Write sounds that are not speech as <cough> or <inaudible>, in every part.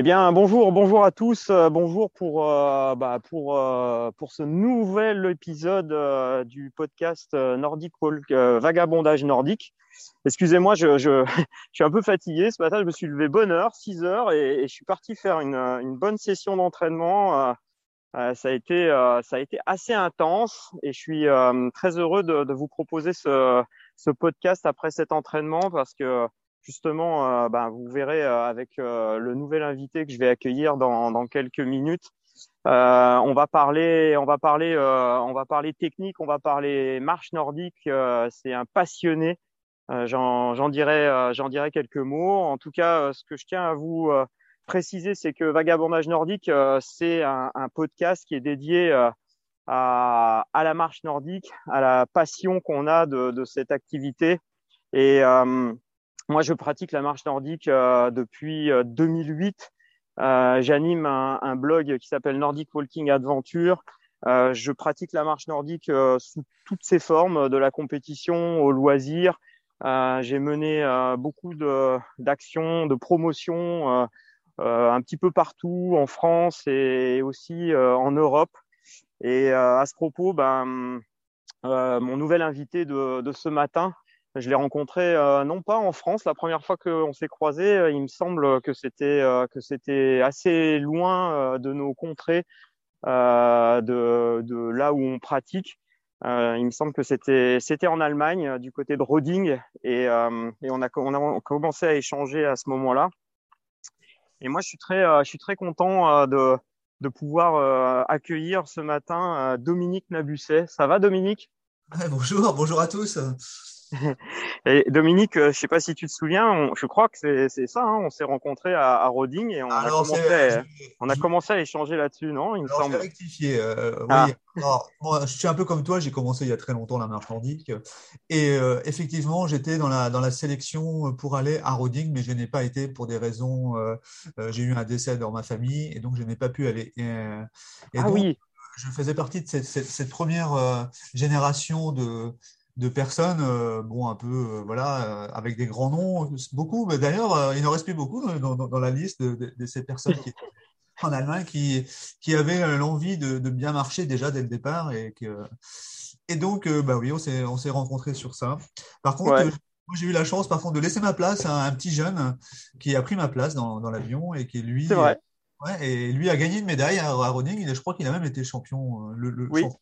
Eh bien, bonjour, bonjour à tous. Euh, bonjour pour, euh, bah, pour, euh, pour ce nouvel épisode du podcast Nordic Walk, Vagabondage nordique. Excusez-moi, je, je, <laughs> je suis un peu fatigué. Ce matin, je me suis levé bonne heure, 6 heures, et, et je suis parti faire une, une bonne session d'entraînement. Ça, a été, ça a été assez intense et je suis très heureux de, de vous proposer ce, ce podcast après cet entraînement parce que justement, euh, ben, vous verrez euh, avec euh, le nouvel invité que je vais accueillir dans, dans quelques minutes. Euh, on va parler, on va parler, on va parler technique, on va parler marche nordique. C'est un passionné. J'en, dirai, j'en dirai quelques mots. En tout cas, ce que je tiens à vous préciser, c'est que Vagabondage nordique, c'est un, podcast qui est dédié à, à, la marche nordique, à la passion qu'on a de, de, cette activité. Et moi, je pratique la marche nordique euh, depuis 2008. Euh, euh, J'anime un, un, blog qui s'appelle Nordic Walking Adventure. Je pratique la marche nordique sous toutes ses formes, de la compétition au loisir. J'ai mené beaucoup d'actions, de, de promotion un petit peu partout en France et aussi en Europe. Et à ce propos, ben, mon nouvel invité de, de ce matin, je l'ai rencontré euh, non pas en France, la première fois qu'on s'est croisés, euh, il me semble que c'était euh, assez loin de nos contrées, de, là où on pratique. il me semble que c'était en Allemagne, du côté de Roding, et, on a commencé à échanger à ce moment-là. Et moi, je suis très content de pouvoir accueillir ce matin Dominique Nabusset. Ça va, Dominique? Bonjour, bonjour à tous. Et Dominique, euh, je sais pas si tu te souviens, on, je crois que c'est ça. Hein, on s'est rencontrés à, à, Roding et on, Alors, a commencé, à, on a commencé à échanger là-dessus, non Il me Alors, semble. Je vais rectifier. Euh, ah. oui. Alors, moi, je suis un peu comme toi. J'ai commencé il y a très longtemps la marche nordique et euh, effectivement, j'étais dans la dans la sélection pour aller à Roding, mais je n'ai pas été pour des raisons. Euh, j'ai eu un décès dans ma famille et donc je n'ai pas pu aller. Et, et ah donc, oui. Je faisais partie de cette, cette, cette première génération de de personnes, euh, bon, un peu, euh, voilà, euh, avec des grands noms, beaucoup. Mais d'ailleurs, il n'en reste plus beaucoup dans, dans, dans la liste de, de, de, ces personnes qui <laughs> en Allemagne, qui, qui avaient l'envie de, de, bien marcher déjà dès le départ. Et, que, et donc, bah oui, on s'est, on s'est rencontrés sur ça. Par contre, ouais. j'ai eu la chance, par contre, de laisser ma place à un petit jeune qui a pris ma place dans, dans l'avion et qui, lui, ouais, et lui a gagné une médaille à, à Roding. Je crois qu'il a même été champion, le, le oui. champion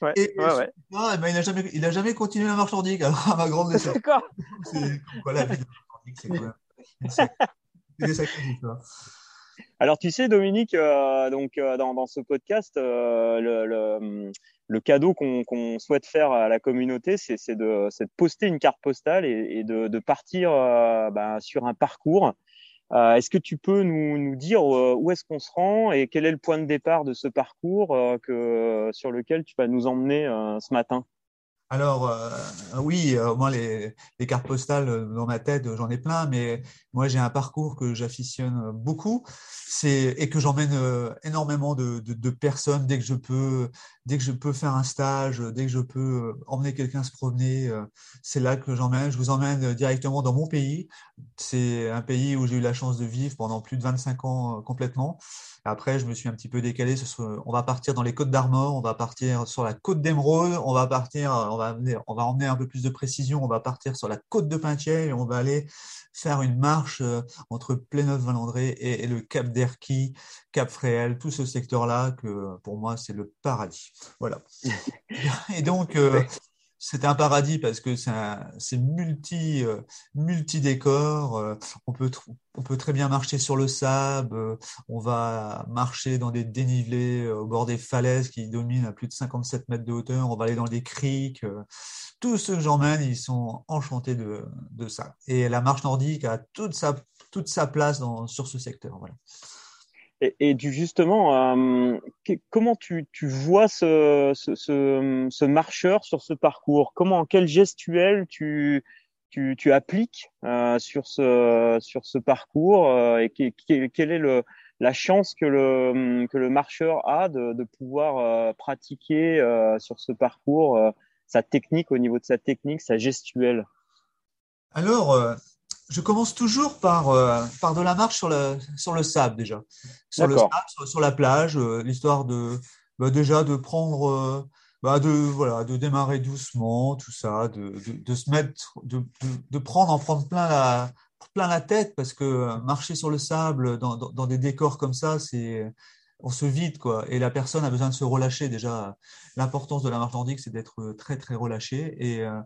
Ouais, et, ouais, ouais. Ah, ben, il n'a jamais, il a jamais continué la marche nordique, alors, <laughs> à ma grande déception. D'accord. C'est quoi la vie de nordique, c'est même. C'est Alors tu sais Dominique, euh, donc euh, dans, dans, ce podcast, euh, le, le, le, cadeau qu'on qu souhaite faire à la communauté, c'est de, de, poster une carte postale et, et de, de, partir euh, bah, sur un parcours euh, est-ce que tu peux nous, nous dire euh, où est-ce qu'on se rend et quel est le point de départ de ce parcours euh, que, sur lequel tu vas nous emmener ce matin? Alors, euh, oui, euh, moi, les, cartes postales euh, dans ma tête, j'en ai plein, mais moi, j'ai un parcours que j'afficionne beaucoup et que j'emmène énormément de, personnes dès que je peux, dès que je peux faire un stage, dès que je peux emmener quelqu'un se promener. C'est là que j'emmène. Je vous emmène directement dans mon pays. C'est un pays où j'ai eu la chance de vivre pendant plus de 25 ans complètement. Après, je me suis un petit peu décalé. On va partir dans les Côtes d'Armor, on va partir sur la côte d'Emeraude, on va partir, va, amener, on va emmener un peu plus de précision, on va partir sur la côte de Pintier et on va aller faire une marche entre Pléneuf-Valandré et, et, le Cap d'Erquy, Cap Fréhel, tout ce secteur-là que pour moi c'est le paradis. Voilà. <laughs> Et donc, euh, c'est un paradis parce que c'est multi euh. Euh, on peut très bien marcher sur le sable. Euh, on va marcher dans des dénivelés euh, au bord des falaises qui dominent à plus de 57 mètres de hauteur. On va aller dans des criques. Tous ceux que j'emmène, ils sont enchantés de, ça. Et la marche nordique a toute sa place sur ce secteur. Et, du justement, euh, comment tu, tu vois ce, ce, ce, marcheur sur ce parcours? Comment, quel gestuel tu, tu, tu appliques euh, sur ce sur ce parcours euh, et qui, quelle est le la chance que le que le marcheur a de, de pouvoir euh, pratiquer euh, sur ce parcours sa technique au niveau de sa technique, sa gestuelle? Alors je commence toujours par, euh, par de la marche sur le, sur le sable déjà. Sur le sable, sur, la plage, euh, l'histoire de bah, déjà de prendre, euh, bah, de, voilà, de démarrer doucement, tout ça, de, de, de se mettre, de, de, prendre, en prendre plein la, plein la tête parce que marcher sur le sable dans, dans, dans des décors comme ça, c'est on se vide quoi. Et la personne a besoin de se relâcher. Déjà l'importance de la marche nordique c'est d'être très très relâché. Et euh,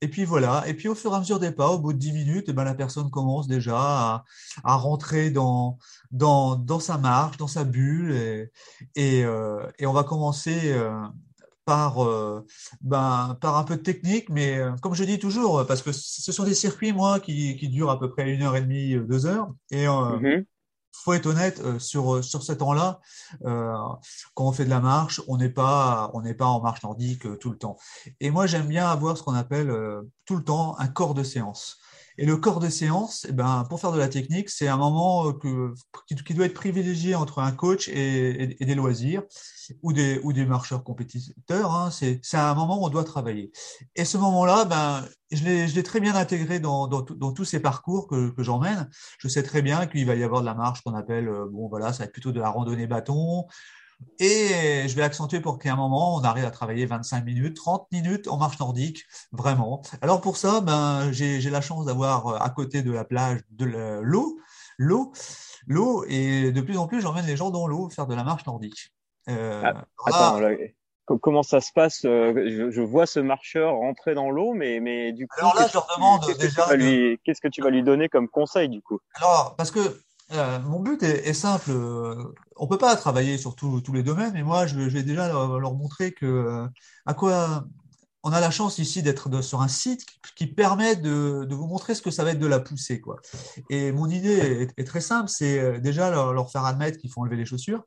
et puis voilà. Et puis au fur et à mesure des pas au bout de 10 minutes eh ben la personne commence déjà à, à rentrer dans dans dans sa marche dans sa bulle. Et et, euh, on va commencer euh, par, ben, par un peu de technique, mais comme je dis toujours, parce que ce sont des circuits, moi, qui, qui durent à peu près une heure et demie, deux heures, et mm-hmm faut être honnête euh, sur sur ce temps-là. Euh, quand on fait de la marche, on n'est pas on n'est pas en marche nordique euh, tout le temps. Et moi, j'aime bien avoir ce qu'on appelle tout le temps un corps de séance. Et le corps de séance, eh ben, pour faire de la technique, c'est un moment que, qui, doit être privilégié entre un coach et, des loisirs ou des, marcheurs compétiteurs. Hein. C'est un moment où on doit travailler. Et ce moment-là, ben, je l'ai très bien intégré dans, tous ces parcours que, que j'emmène. Je sais très bien qu'il va y avoir de la marche qu'on appelle, euh, bon voilà, ça va être plutôt de la randonnée bâton, et je vais accentuer pour qu'à un moment, on arrive à travailler 25 minutes, 30 minutes en marche nordique, vraiment. Alors pour ça, ben, j'ai la chance d'avoir euh, à côté de la plage de l'eau, l'eau, l'eau, et de plus en plus, j'emmène les gens dans l'eau faire de la marche nordique. Euh, ah, attends, comment ça se passe euh, je, vois ce marcheur rentrer dans l'eau, mais, mais du coup, alors là, je leur demande déjà. Qu'est-ce que tu vas lui donner comme conseil du coup? Alors, parce que euh, mon but est, simple. Euh, on peut pas travailler sur tous les domaines, mais moi, je, vais déjà leur, montrer que euh, à quoi on a la chance ici d'être sur un site qui, permet de, vous montrer ce que ça va être de la poussée. Quoi. Et mon idée est, très simple, c'est déjà leur, faire admettre qu'il faut enlever les chaussures.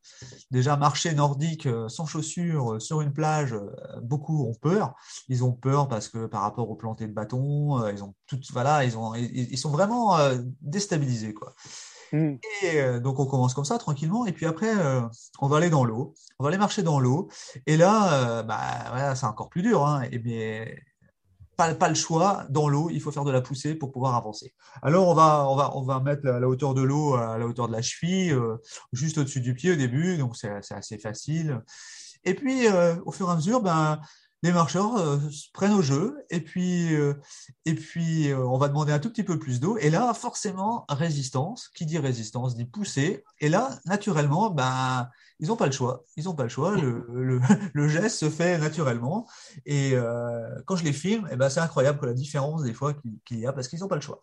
Déjà, marcher nordique sans chaussures sur une plage, beaucoup ont peur. Ils ont peur parce que par rapport aux plantés de bâton, ils ont tout, voilà, ils sont vraiment déstabilisés. Quoi. Mm. Et euh, donc on commence comme ça tranquillement, et puis après euh, on va aller dans l'eau, on va aller marcher dans l'eau, et là, euh, bah, c'est encore plus dur. Hein, et bien, pas, pas le choix, dans l'eau, il faut faire de la poussée pour pouvoir avancer. Alors on va, on va, on va mettre la, hauteur de l'eau à la hauteur de la cheville, juste au-dessus du pied au début, donc c'est assez facile. Et puis au fur et à mesure, ben les marcheurs euh, prennent au jeu et puis, euh, et puis euh, on va demander un tout petit peu plus d'eau. Et là, forcément, résistance. Qui dit résistance dit pousser. Et là, naturellement, ben, ils n'ont pas le choix. Ils n'ont pas le choix. <laughs> Le, geste se fait naturellement. Et quand je les filme, eh ben, c'est incroyable que la différence des fois qu'il y a parce qu'ils n'ont pas le choix.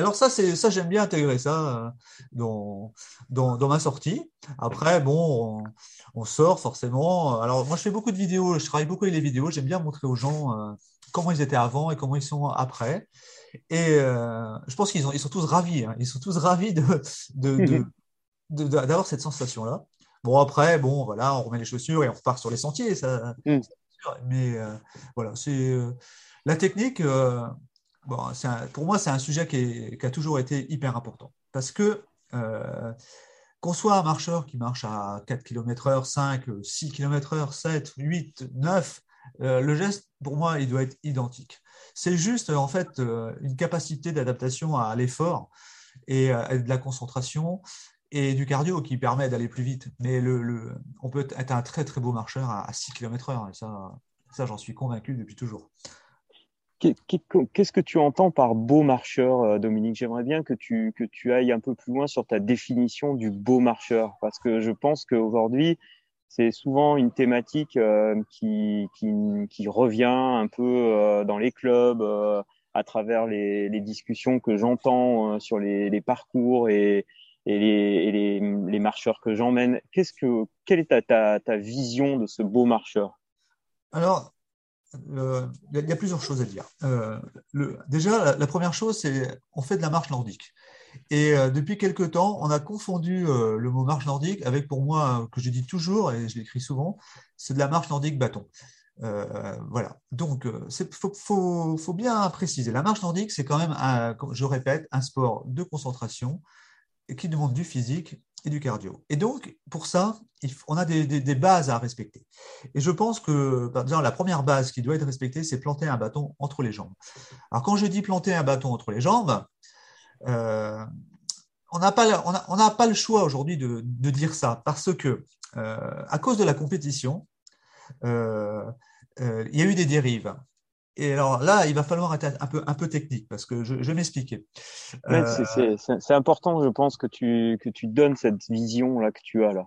Alors ça, c'est ça, j'aime bien intégrer ça dans, dans, dans ma sortie. Après, bon, on sort forcément. Alors moi je fais beaucoup de vidéos, je travaille beaucoup avec les vidéos, j'aime bien montrer aux gens euh, comment ils étaient avant et comment ils sont après. Et euh, je pense qu'ils ils sont tous ravis, hein. ils sont tous ravis <laughs> de, de, d'avoir cette sensation-là. Bon après, bon voilà, on remet les chaussures et on repart sur les sentiers, ça. Mm. Mais euh, voilà, c'est la technique. Bon, pour moi, c'est un sujet qui, qui, a toujours été hyper important parce que qu'on soit un marcheur qui marche à 4 km heure, 5, 6 km heure, 7, 8, 9, le geste, pour moi, il doit être identique. C'est juste, en fait, euh, une capacité d'adaptation à l'effort et de la concentration et du cardio qui permet d'aller plus vite. Mais le, on peut être un très, très beau marcheur à, 6 km heure, et ça, ça j'en suis convaincu depuis toujours. Qu'est-ce que tu entends par beau marcheur, euh, Dominique? J'aimerais bien que tu, que tu ailles un peu plus loin sur ta définition du beau marcheur, parce que je pense qu'aujourd'hui, c'est souvent une thématique euh, qui, qui, revient un peu euh, dans les clubs, à travers les, discussions que j'entends sur les, parcours et, et les, les, marcheurs que j'emmène. Qu'est-ce que, quelle est ta, ta, ta vision de ce beau marcheur? Alors, il y, a plusieurs choses à dire. Euh, déjà, la, première chose, c'est on fait de la marche nordique. Et euh, depuis quelque temps, on a confondu euh, le mot marche nordique avec, pour moi, que je dis toujours et je l'écris souvent, c'est de la marche nordique bâton. voilà. Donc, il faut, bien préciser. La marche nordique, c'est quand même, je répète, un sport de concentration qui demande du physique et du cardio. Et donc, pour ça, on a des, bases à respecter. Et je pense que, exemple, la première base qui doit être respectée, c'est planter un bâton entre les jambes. Alors, quand je dis planter un bâton entre les jambes, on n'a pas, on pas le choix aujourd'hui de, de, dire ça parce que à cause de la compétition, il y a eu des dérives. Et alors là, il va falloir être un peu, un peu technique parce que je, vais m'expliquer. C'est important, je pense, que tu, que tu donnes cette vision-là que tu as là.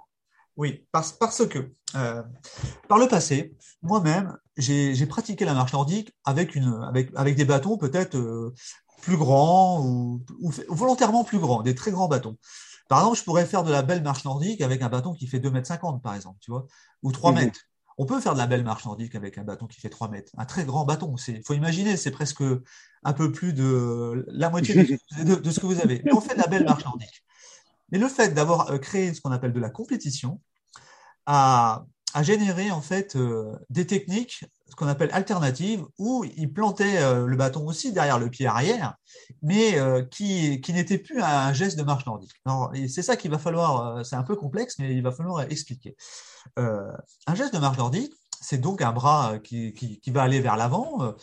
Oui, parce, parce que euh, par le passé, moi-même, j'ai pratiqué la marche nordique avec, une, avec, avec des bâtons peut-être euh, plus grands ou, volontairement plus grands, des très grands bâtons. Par exemple, je pourrais faire de la belle marche nordique avec un bâton qui fait 2,50 m par exemple, tu vois, ou 3 mhm. mètres. On peut faire de la belle marche nordique avec un bâton qui fait 3 mètres, un très grand bâton. Il faut imaginer, c'est presque un peu plus de la moitié de, ce que vous avez. Mais on fait de la belle marche nordique. Mais le fait d'avoir euh, créé ce qu'on appelle de la compétition a, généré en fait euh, des techniques, ce qu'on appelle alternatives, où il plantait euh, le bâton aussi derrière le pied arrière, mais qui, qui n'était plus un geste de marche nordique. C'est ça qu'il va falloir, c'est un peu complexe, mais il va falloir expliquer. un geste de marche nordique, c'est donc un bras qui va aller vers l'avant,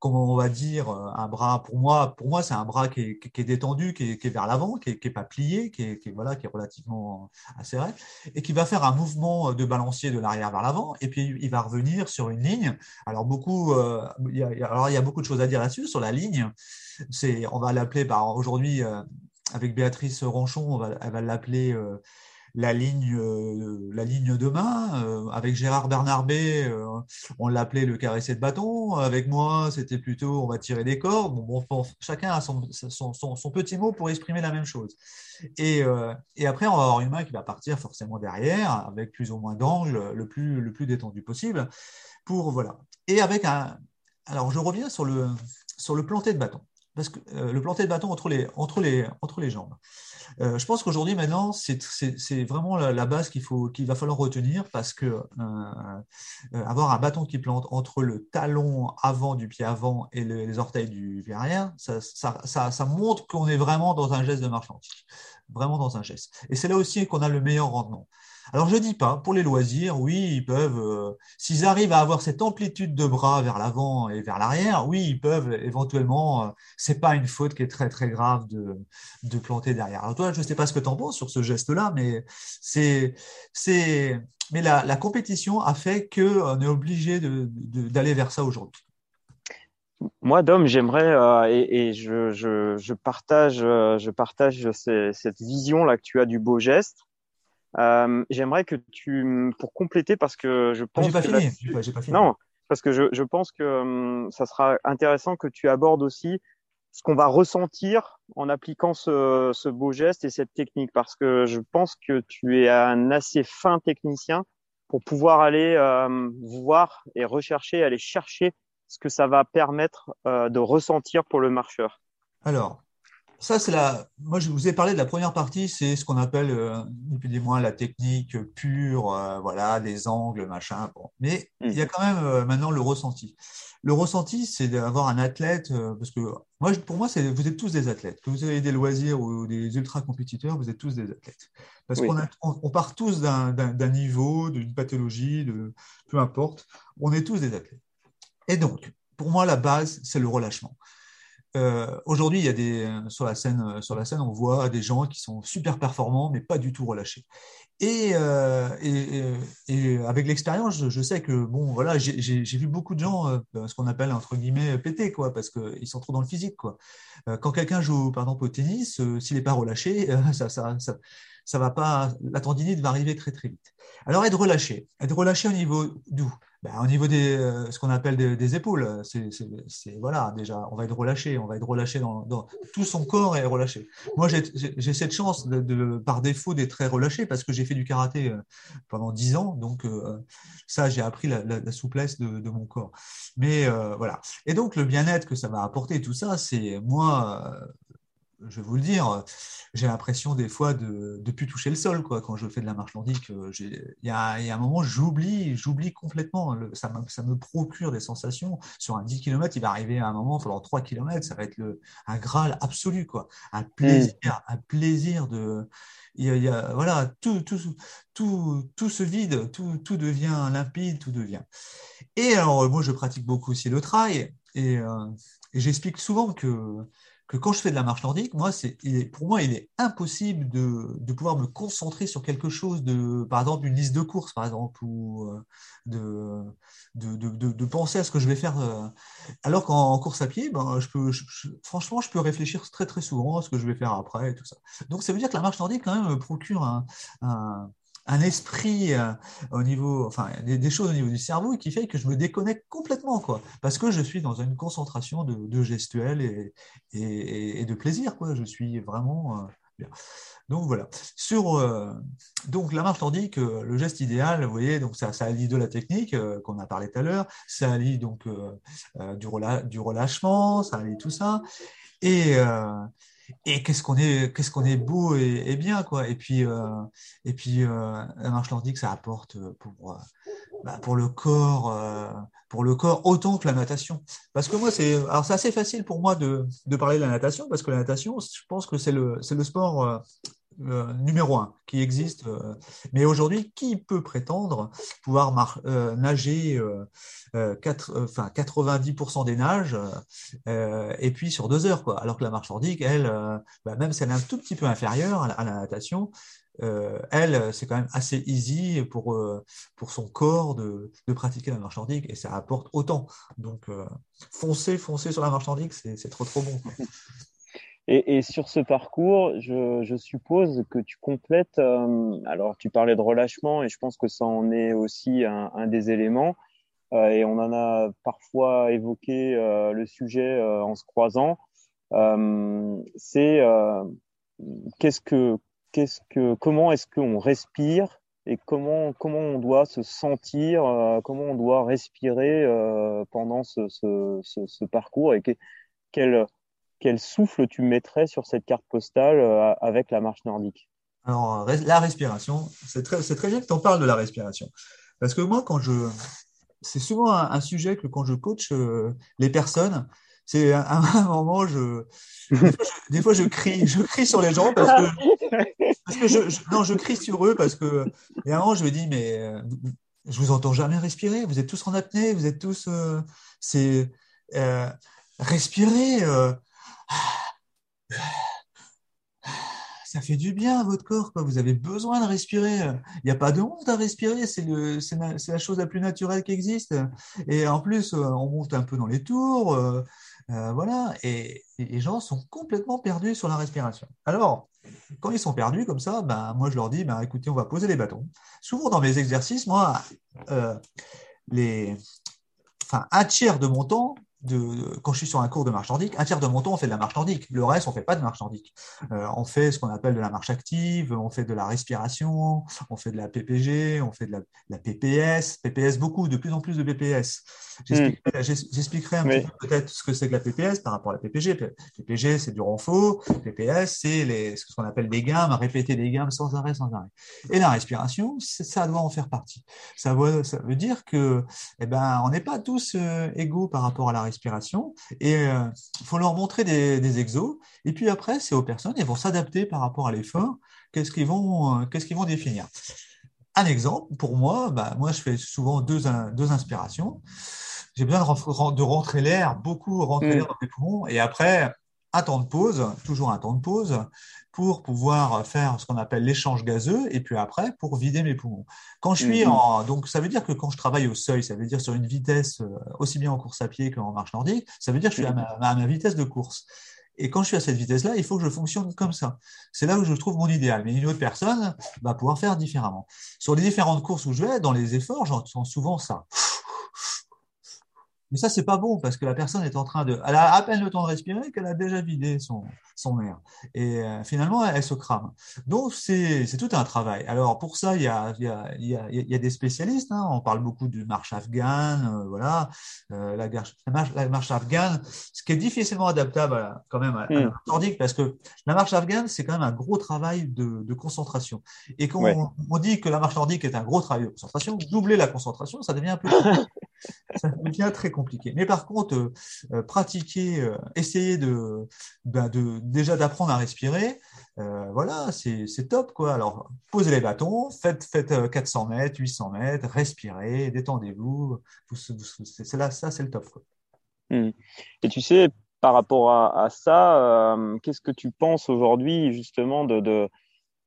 comment on va dire, euh, un bras, pour moi, pour moi c'est un bras qui est, détendu, qui est, vers l'avant, qui n'est pas plié, qui est, voilà, qui est relativement assez serré, et qui va faire un mouvement de balancier de l'arrière vers l'avant, et puis il va revenir sur une ligne. Alors, beaucoup, euh, il, y a, alors il y a beaucoup de choses à dire là-dessus, sur la ligne. On va l'appeler, par aujourd'hui, euh, avec Béatrice Ronchon, on va, elle va l'appeler la ligne, euh, la ligne de main. Euh, avec Gérard Bernarbé, euh, on l'appelait le caressé de bâton. Avec moi, c'était plutôt on va tirer des cordes. Bon, chacun a son, son, son, petit mot pour exprimer la même chose. Et, et, après, on va avoir une main qui va partir forcément derrière, avec plus ou moins d'angle, le plus, le plus détendu possible. Pour, voilà. Et avec un. Alors, je reviens sur le, sur le planté de bâton. Parce que le planté de bâton entre les, entre les, entre les jambes. Euh, je pense qu'aujourd'hui, maintenant, c'est vraiment la, base qu'il qu'il va falloir retenir parce que euh, euh, avoir un bâton qui plante entre le talon avant du pied avant et les orteils du pied arrière, ça, ça, ça montre qu'on est vraiment dans un geste de marche antique, vraiment dans un geste. Et c'est là aussi qu'on a le meilleur rendement. Alors je dis pas, pour les loisirs, oui, ils peuvent, euh, s'ils arrivent à avoir cette amplitude de bras vers l'avant et vers l'arrière, oui, ils peuvent éventuellement, euh, c'est pas une faute qui est très très grave de, de planter derrière. Alors toi, je sais pas ce que tu en penses sur ce geste-là, mais c'est, c'est, mais la, la, compétition a fait qu'on est obligé d'aller de, vers ça aujourd'hui. Moi, Dom, j'aimerais euh, et, et je, je, je, partage, je partage cette vision là que tu as du beau geste. Euh, J'aimerais que tu, pour compléter, parce que je pense. J'ai pas, fini. pas fini. Non, parce que je, je pense que hum, ça sera intéressant que tu abordes aussi ce qu'on va ressentir en appliquant ce, ce, beau geste et cette technique, parce que je pense que tu es un assez fin technicien pour pouvoir aller euh, voir et rechercher, aller chercher ce que ça va permettre euh, de ressentir pour le marcheur. Alors, ça, c'est la. Moi, je vous ai parlé de la première partie, c'est ce qu'on appelle, euh, des mois, la technique pure, euh, voilà, des angles, machin. Bon. Mais il y a quand même euh, maintenant le ressenti. Le ressenti, c'est d'avoir un athlète, parce que moi, pour moi, c'est vous êtes tous des athlètes. Que vous avez des loisirs ou des ultra compétiteurs, vous êtes tous des athlètes. Parce qu'on on, part tous d'un niveau, d'une pathologie, de peu importe. On est tous des athlètes. Et donc, pour moi, la base, c'est le relâchement. Euh, aujourd'hui, il y a des euh, sur la scène, euh, sur la scène, on voit des gens qui sont super performants, mais pas du tout relâchés. Et, avec l'expérience, je, sais que bon, voilà, j'ai vu beaucoup de gens, ce qu'on appelle entre guillemets péter, quoi, parce qu'ils sont trop dans le physique, quoi. Quand quelqu'un joue, par exemple, au tennis, s'il n'est pas relâché, <laughs> ça, ça, ça, ça, va pas, la tendinite va arriver très très vite. Alors être relâché, être relâché au niveau d'où? Ben, au niveau des euh, ce qu'on appelle des, épaules, c'est voilà déjà on va être relâché, on va être relâché dans, tout son corps est relâché. Moi j'ai cette chance de, par défaut d'être très relâché parce que j'ai fait du karaté euh, pendant dix ans, donc euh, ça j'ai appris la, souplesse de, mon corps. Mais voilà. Et donc le bien-être que ça va apporter tout ça, c'est moi je vais vous le dire, j'ai l'impression des fois de ne plus toucher le sol quoi, quand je fais de la marche nordique. Euh, il y, a, un moment, j'oublie, j'oublie complètement. ça, me, ça, me, procure des sensations. Sur un 10 km, il va arriver à un moment, falloir 3 km, ça va être le, un graal absolu, quoi. un plaisir, un plaisir de. Il y a, voilà, tout, tout, tout, tout se vide, tout, tout devient limpide, tout devient. Et alors, moi, je pratique beaucoup aussi le trail et, euh, et j'explique souvent que que quand je fais de la marche nordique, moi, c'est, pour moi, il est impossible de, de, pouvoir me concentrer sur quelque chose de, par exemple, une liste de courses, par exemple, ou euh, de, de, penser à ce que je vais faire. Euh. Alors qu'en course à pied, ben, je peux, franchement, je peux réfléchir très très souvent à ce que je vais faire après et tout ça. Donc, ça veut dire que la marche nordique, quand même, me procure un un esprit euh, au niveau, enfin, des, choses au niveau du cerveau qui fait que je me déconnecte complètement, quoi, parce que je suis dans une concentration de, de gestuelle et, et, de plaisir, quoi. Je suis vraiment euh, bien. Donc voilà. Sur euh, donc la marche nordique, le geste idéal, vous voyez, donc ça, ça allie de la technique qu'on a parlé tout à l'heure, ça allie donc du, du relâchement, ça allie tout ça, et et qu'est-ce qu'on est qu'est-ce qu'on est beau et, bien quoi. Et puis euh, et puis euh, la marche nordique ça apporte pour euh, bah, pour le corps pour le corps autant que la natation. Parce que moi c'est assez facile pour moi de, de parler de la natation parce que la natation je pense que c'est le c'est le sport euh, numéro un qui existe. Euh, mais aujourd'hui, qui peut prétendre pouvoir euh, nager 90% des nages et puis sur deux heures. Alors que la marche nordique, elle, bah, même si elle est un tout petit peu inférieure à la, natation, elle, c'est quand même assez easy pour, pour son corps de, pratiquer la marche nordique et ça apporte autant. Donc, foncer, foncer sur la marche nordique, c'est trop, trop bon. <laughs> Et, sur ce parcours, je, suppose que tu complètes. Euh, alors, tu parlais de relâchement, et je pense que ça en est aussi un, des éléments. Euh, et on en a parfois évoqué euh, le sujet en se croisant. C'est qu'est-ce que, qu'est-ce que, comment est-ce qu'on respire et comment comment on doit se sentir, comment on doit respirer pendant ce, parcours et que, quel quel souffle tu mettrais sur cette carte postale euh, avec la marche nordique? Alors, la respiration, c'est très, bien que tu en parles de la respiration. Parce que moi, quand je. C'est souvent un, sujet que quand je coach euh, les personnes, c'est à un <laughs> moment, je, des fois, je, crie, je crie sur les gens parce que, parce que je, non, je crie sur eux parce que, et un moment, je me dis, mais euh, je vous entends jamais respirer, vous êtes tous en apnée, vous êtes tous, c'est, euh, respirer, ça fait du bien à votre corps. Quoi. Vous avez besoin de respirer. Il n'y a pas de honte à respirer. C'est la, chose la plus naturelle qui existe. Et en plus, euh, on monte un peu dans les tours. Euh, euh, voilà. Et, les gens sont complètement perdus sur la respiration. Alors, quand ils sont perdus comme ça, ben, moi, je leur dis, ben, écoutez, on va poser les bâtons. Souvent, dans mes exercices, moi, les, enfin, un tiers de mon temps, de, quand je suis sur un cours de marche nordique, un tiers de mon temps, on fait de la marche nordique. Le reste, on fait pas de marche nordique. Euh, on fait ce qu'on appelle de la marche active, on fait de la respiration, on fait de la PPG, on fait de la, PPS, PPS beaucoup, de plus en plus de PPS. J'expliquerai hmm. un petit peu peut-être ce que c'est que la PPS par rapport à la PPG. PPG, c'est du renfort. PPS, c'est ce qu'on appelle des gammes, répéter des gammes sans arrêt, sans arrêt. Et la respiration, ça doit en faire partie. Ça veut, ça veut dire que, eh ben, on n'est pas tous euh, égaux par rapport à la respiration et il euh, faut leur montrer des, des, exos. Et puis après, c'est aux personnes, elles vont s'adapter par rapport à l'effort. Qu'est-ce qu'ils vont, euh, qu'est-ce qu'ils vont définir? Un exemple, pour moi, bah, moi, je fais souvent deux, deux inspirations. J'ai besoin de, de rentrer l'air, beaucoup rentrer mm. l'air dans mes poumons. Et après, un temps de pause, toujours un temps de pause, pour pouvoir faire ce qu'on appelle l'échange gazeux, et puis après, pour vider mes poumons. Quand je suis mm-hmm. en, donc ça veut dire que quand je travaille au seuil, ça veut dire sur une vitesse euh, aussi bien en course à pied qu'en marche nordique, ça veut dire que je suis à ma, à ma vitesse de course. Et quand je suis à cette vitesse-là, il faut que je fonctionne comme ça. C'est là où je trouve mon idéal. Mais une autre personne va pouvoir faire différemment. Sur les différentes courses où je vais, dans les efforts, j'entends souvent ça. Mais ça, c'est pas bon parce que la personne est en train de. Elle a à peine le temps de respirer qu'elle a déjà vidé son, son air. Et euh, finalement, elle, se crame. Donc, c'est tout un travail. Alors, pour ça, il y a, il y a, il y a, il y a des spécialistes. Hein. On parle beaucoup de marche afghane, euh, voilà. Euh, la, marche, la marche afghane, ce qui est difficilement adaptable quand même à, la hmm. marche nordique parce que la marche afghane, c'est quand même un gros travail de, de concentration. Et quand on, on, dit que la marche nordique est un gros travail de concentration, doubler la concentration, ça devient un peu. <laughs> ça devient très compliqué. Mais par contre, euh, euh, pratiquer, euh, essayer de, ben de déjà d'apprendre à respirer, voilà, c'est top quoi. Alors posez les bâtons, faites, faites 400 mètres, 800 mètres, respirez, détendez-vous. Là, ça c'est le top. Quoi. Mmh. Et tu sais, par rapport à, ça, qu'est-ce que tu penses aujourd'hui justement de,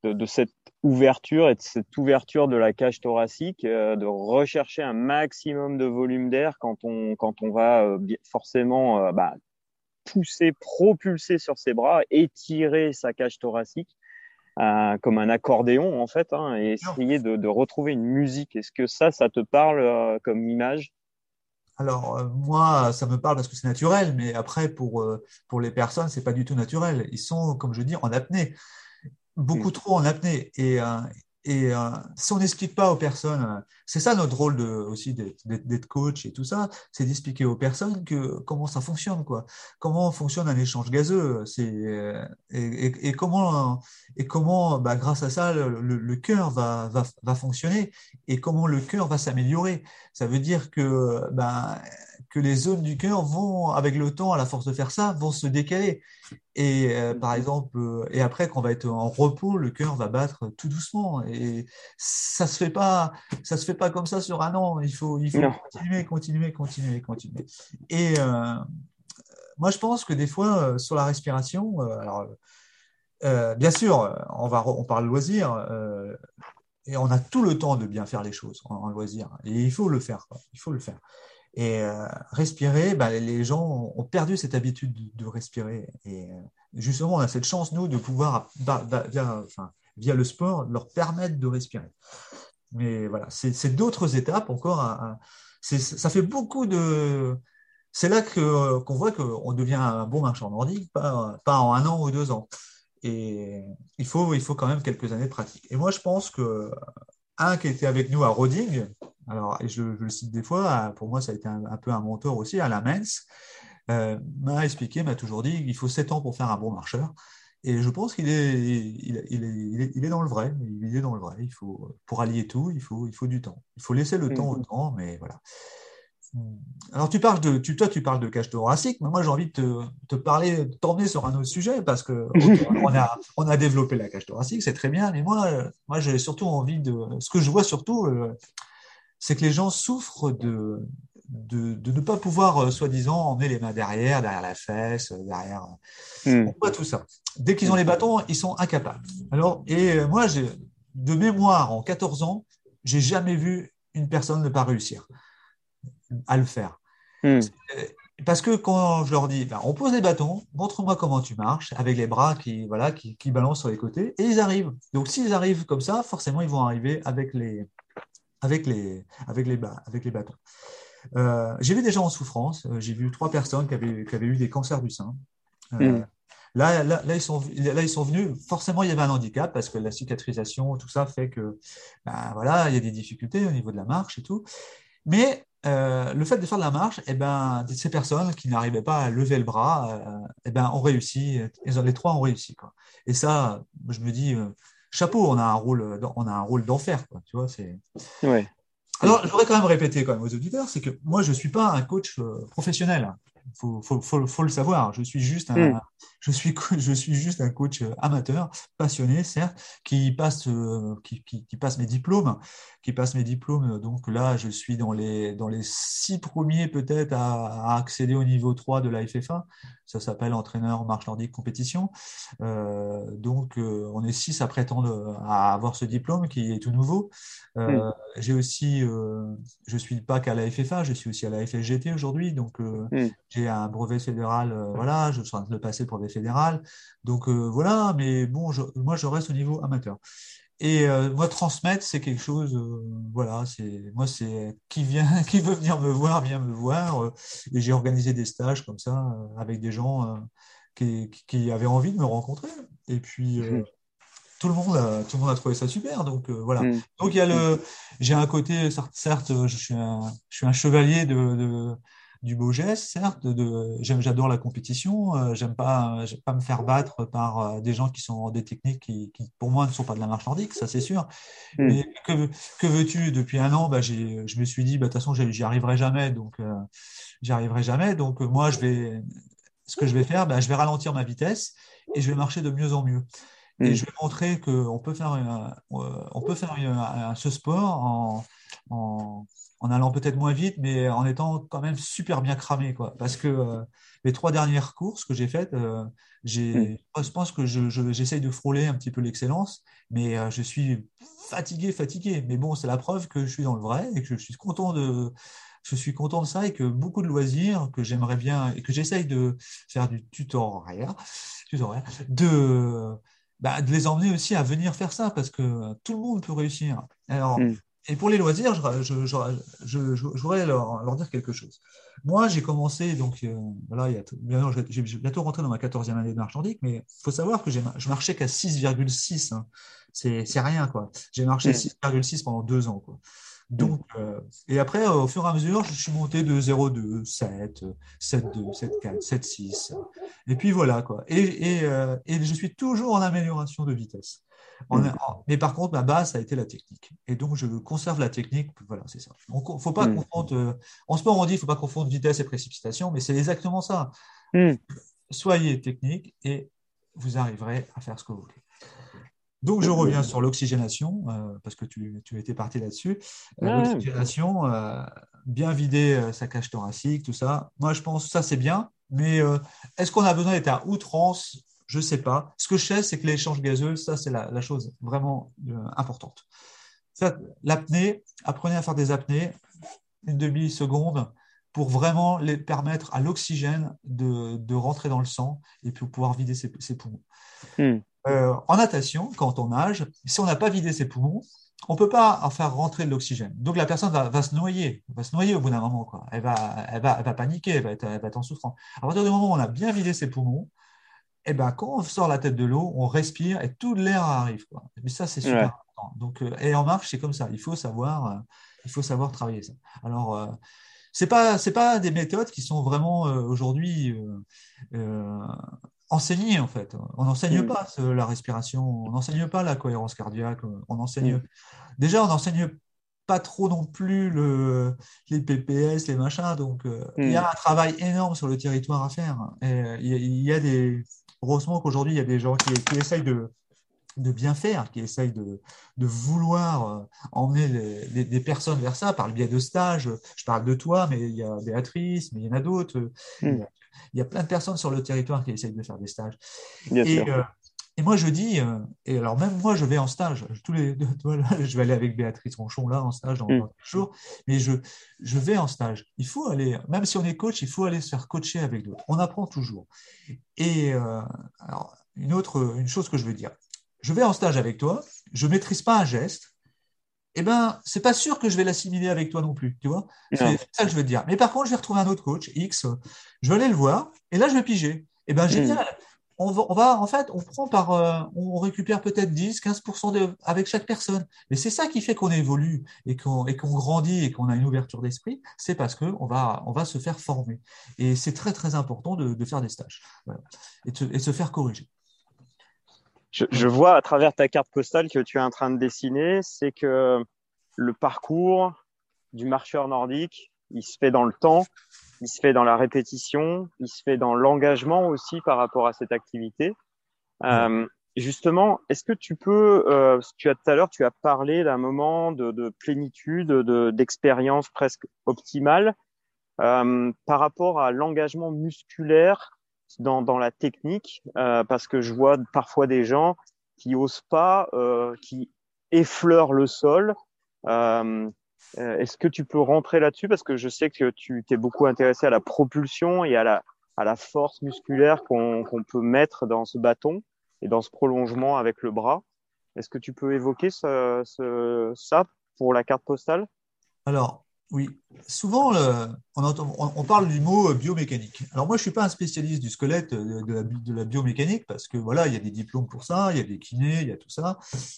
de, cette ouverture et de cette ouverture de la cage thoracique, de rechercher un maximum de volume d'air quand on, quand on va forcément bah, pousser, propulser sur ses bras, étirer sa cage thoracique euh, comme un accordéon en fait, hein, et essayer de, de, retrouver une musique. Est-ce que ça, ça te parle euh, comme image? Alors euh, moi, ça me parle parce que c'est naturel, mais après pour pour les personnes, c'est pas du tout naturel. Ils sont, comme je dis, en apnée, beaucoup mm. trop en apnée, et et euh, si on n'explique pas aux personnes, euh, c'est ça notre rôle de, aussi d'être coach et tout ça, c'est d'expliquer aux personnes que comment ça fonctionne, quoi. Comment fonctionne un échange gazeux, c'est euh, et, et, comment et comment, bah, grâce à ça, le, le cœur va, va, va fonctionner et comment le cœur va s'améliorer. Ça veut dire que bah, que les zones du cœur vont, avec le temps, à la force de faire ça, vont se décaler. Et euh, par exemple, euh, et après, quand on va être en repos, le cœur va battre tout doucement. Et ça se fait pas, ça se fait pas comme ça sur un an. Il faut, il faut continuer, continuer, continuer, continuer. Et euh, moi, je pense que des fois, sur la respiration, alors, bien sûr, on va, on parle loisir. et on a tout le temps de bien faire les choses en, loisir. Et il faut le faire. Il faut le faire. Et euh, respirer, bah, les gens ont perdu cette habitude de, respirer. Et euh, justement, on a cette chance, nous, de pouvoir, bah, bah, via, le sport, leur permettre de respirer. Mais voilà, c'est d'autres étapes encore. ça fait beaucoup de. C'est là qu'on voit qu'on devient un bon marchand nordique, pas, pas en un an ou deux ans. Et il faut, il faut quand même quelques années de pratique. Et moi, je pense que un qui était avec nous à Roding, alors je, le cite des fois, pour moi ça a été un, peu un mentor aussi, à la Mens, euh, m'a expliqué, m'a toujours dit qu'il faut 7 ans pour faire un bon marcheur. Et je pense qu'il est, il, est, il, est, dans le vrai. Il est dans le vrai. Il faut, pour allier tout, il faut, il faut du temps. Il faut laisser le temps au temps, mais voilà. Alors, tu parles de, tu, toi, tu parles de cage thoracique, mais moi, j'ai envie de te, te parler, t'emmener sur un autre sujet parce que <laughs> on a, on a développé la cage thoracique, c'est très bien, mais moi, moi, j'ai surtout envie de, ce que je vois surtout, euh, c'est que les gens souffrent de, de, de ne pas pouvoir, euh, soi-disant, emmener les mains derrière, derrière la fesse, euh, derrière. Hmm. On voit tout ça. Dès qu'ils ont les bâtons, ils sont incapables. Alors, et moi, de mémoire, en 14 ans, j'ai jamais vu une personne ne pas réussir à le faire. Hmm. Parce que quand je leur dis, ben, on pose les bâtons, montre-moi comment tu marches, avec les bras qui, voilà, qui, qui, balancent sur les côtés, et ils arrivent. Donc s'ils arrivent comme ça, forcément, ils vont arriver avec les, avec les, avec les, avec les bâtons. Euh, j'ai vu des gens en souffrance, euh, j'ai vu trois personnes qui avaient, qui avaient eu des cancers du sein. Euh, hmm. Là, là, là, ils sont, là, ils sont venus. Forcément, il y avait un handicap parce que la cicatrisation, tout ça fait que, ben, voilà, il y a des difficultés au niveau de la marche et tout. Mais euh, le fait de faire de la marche, eh ben, ces personnes qui n'arrivaient pas à lever le bras, euh, eh ben, ont réussi. Les trois ont réussi. Quoi. Et ça, je me dis, euh, chapeau, on a un rôle, on a un rôle d'enfer. Tu vois, c'est. Ouais. Alors, je voudrais quand même répéter quand même aux auditeurs, c'est que moi, je suis pas un coach professionnel. Faut, faut, faut, faut, le savoir. Je suis juste un, hmm. je suis, <laughs> je suis juste un coach amateur, passionné, certes, qui passe, qui, qui, qui passe mes diplômes qui passe mes diplômes. Donc là, je suis dans les, dans les six premiers peut-être à, accéder au niveau 3 de la FFA. Ça s'appelle entraîneur marche nordique compétition. Euh, donc euh, on est six à prétendre à avoir ce diplôme qui est tout nouveau. Euh, mm. J'ai aussi, euh, je suis pas qu'à la FFA, je suis aussi à la FSGT aujourd'hui. Donc mm. J'ai un brevet fédéral. voilà, je suis en train de le passer brevet fédéral. Donc voilà, mais bon, moi je reste au niveau amateur. Et euh, moi, transmettre, c'est quelque chose, euh, voilà, c'est moi, c'est qui vient, <laughs> qui veut venir me voir, vient me voir. Euh, et j'ai organisé des stages comme ça avec des gens qui, qui, avaient envie de me rencontrer. Et puis mmh. tout le monde, a, tout le monde a trouvé ça super. Donc voilà. Mmh. Donc il y a le, j'ai un côté, certes, je suis un, je suis un chevalier de, de du beau geste, certes. De, j'adore la compétition. Euh, j'aime pas, j'aime pas me faire battre par euh, des gens qui sont des techniques qui, qui, pour moi, ne sont pas de la marche nordique, ça c'est sûr. Hmm. Mais que, que veux-tu? Depuis un an, bah, je me suis dit, bah, de toute façon, j'y arriverai jamais, donc euh, j'y arriverai jamais. Donc moi, je vais, ce que je vais faire, bah, je vais ralentir ma vitesse et je vais marcher de mieux en mieux. Et hmm. je vais montrer qu'on peut faire, on peut faire ce sport en, en en allant peut-être moins vite, mais en étant quand même super bien cramé, quoi. Parce que les trois dernières courses que j'ai faites, j'ai, mm. je pense que j'essaye de frôler un petit peu l'excellence, mais je suis fatigué, fatigué. Mais bon, c'est la preuve que je suis dans le vrai et que je suis content de, je suis content de ça et que beaucoup de loisirs que j'aimerais bien et que j'essaye de faire du tutoriel, de, bah, de les emmener aussi à venir faire ça parce que tout le monde peut réussir. Alors, mm. Et pour les loisirs, je, je, je, voudrais leur, leur, dire quelque chose. Moi, j'ai commencé, donc euh, voilà, il y a, j'ai bientôt rentré dans ma 14e année de marche nordique, mais il faut savoir que je marchais qu'à 6,6. Hein. C'est rien, quoi. J'ai marché 6,6 mm. pendant deux ans, quoi. Donc, euh, et après, au fur et à mesure, je suis monté de 0,2, 7, 7,2, 7,4, 7,6. Et puis voilà, quoi. Et, et, euh, et, je suis toujours en amélioration de vitesse. Mm. mais par contre, ma base, ça a été la technique. Et donc, je conserve la technique. Voilà, c'est ça. Il faut pas mm. confondre. Euh, en sport, on dit qu'il ne faut pas confondre vitesse et précipitation, mais c'est exactement ça. Mm. Soyez technique et vous arriverez à faire ce que vous voulez. Donc, je reviens sur l'oxygénation, euh, parce que tu, tu étais parti là-dessus. Euh, l'oxygénation, bien vider sa cage thoracique, tout ça. Moi, je pense que ça, c'est bien. Mais est-ce qu'on a besoin d'être à outrance je ne sais pas. Ce que je sais, c'est que l'échange gazeux, ça, c'est la, chose vraiment euh, importante. L'apnée, apprenez à faire des apnées, une demi-seconde, pour vraiment les permettre à l'oxygène de, rentrer dans le sang et pour pouvoir vider ses, poumons. Hmm. Euh, en natation, quand on nage, si on n'a pas vidé ses poumons, on ne peut pas en faire rentrer de l'oxygène. Donc la personne va, se noyer, va se noyer au bout d'un moment. Quoi. Elle, va, elle, va, paniquer, elle va, être, elle va être en souffrance. À partir du moment où on a bien vidé ses poumons, eh ben, quand on sort la tête de l'eau, on respire et tout l'air arrive. Quoi. Mais ça, c'est super important. Donc, euh, et en marche, c'est comme ça. Il faut savoir, euh, il faut savoir travailler ça. Alors, euh, c'est pas, c'est pas des méthodes qui sont vraiment aujourd'hui enseignées en fait. On n'enseigne mm. pas la respiration, on n'enseigne pas la cohérence cardiaque. On enseigne. Mm. Déjà, on n'enseigne pas trop non plus le, les PPS, les machins. Donc, il y a mm. un travail énorme sur le territoire à faire. Et il y a des Heureusement qu'aujourd'hui, il y a des gens qui, essayent de, bien faire, qui essayent de, vouloir euh, emmener des personnes vers ça par le biais de stages. Je parle de toi, mais il y a Béatrice, mais il y en a d'autres. Hmm. Il, y a, plein de personnes sur le territoire qui essayent de faire des stages. et, euh, et moi, je dis, euh, et alors même moi, je vais en stage. Tous les, <laughs> je vais aller avec Béatrice Ronchon là en stage dans, mmh. jours, mais je, je vais en stage. Il faut aller, même si on est coach, il faut aller se faire coacher avec d'autres. On apprend toujours. Et euh, alors, une autre, une chose que je veux dire, je vais en stage avec toi, je maîtrise pas un geste. Eh ben, c'est pas sûr que je vais l'assimiler avec toi non plus, tu vois. C'est ça que je veux dire. Mais par contre, je vais retrouver un autre coach X. Je vais aller le voir, et là, je vais piger. Eh ben, mmh. On va, en fait, on prend par, euh, on récupère peut-être 10, 15% avec chaque personne. Mais c'est ça qui fait qu'on évolue et qu'on grandit et qu'on a une ouverture d'esprit. C'est parce que on va, on va se faire former. Et c'est très très important de, faire des stages et, de, se faire corriger. Je, vois à travers ta carte postale que tu es en train de dessiner, c'est que le parcours du marcheur nordique, il se fait dans le temps, il se fait dans la répétition, il se fait dans l'engagement aussi par rapport à cette activité. Euh, justement, est-ce que tu peux, euh, tu as tout à l'heure, tu as parlé d'un moment de, de plénitude, de, d'expérience presque optimale euh, par rapport à l'engagement musculaire dans, dans la technique, euh, parce que je vois parfois des gens qui osent pas, euh, qui effleurent le sol. Euh, euh, est-ce que tu peux rentrer là-dessus? Parce que je sais que tu t'es beaucoup intéressé à la propulsion et à la, force musculaire qu'on peut mettre dans ce bâton et dans ce prolongement avec le bras. Est-ce que tu peux évoquer ce, ça pour la carte postale? Alors, oui. Souvent, on, entend, on, parle du mot biomécanique. Alors moi, je suis pas un spécialiste du squelette de, la, biomécanique parce que voilà, il y a des diplômes pour ça, il y a des kinés, il y a tout ça.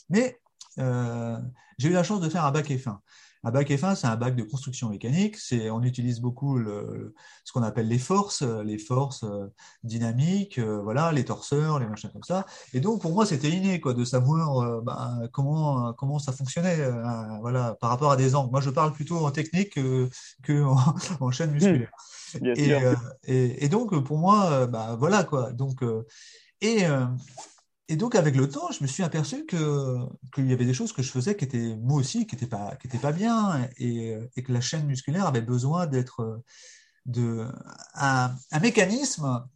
Mais euh, j'ai eu la chance de faire un bac F1. Un bac F1, c'est un bac de construction mécanique. C'est, on utilise beaucoup le, ce qu'on appelle les forces, les forces euh, dynamiques, euh, voilà, les torseurs, les machins comme ça. Et donc, pour moi, c'était inné, quoi, de savoir euh, ben, comment, comment ça fonctionnait, voilà, par rapport à des angles. Moi, je parle plutôt en technique que, <laughs> en, chaîne musculaire. Et, et, donc, pour moi, bah, voilà, quoi. Donc, et et donc, avec le temps, je me suis aperçu que qu'il y avait des choses que je faisais qui étaient, moi aussi, qui n'étaient pas, qui étaient pas bien, et, et, que la chaîne musculaire avait besoin d'être de un, un mécanisme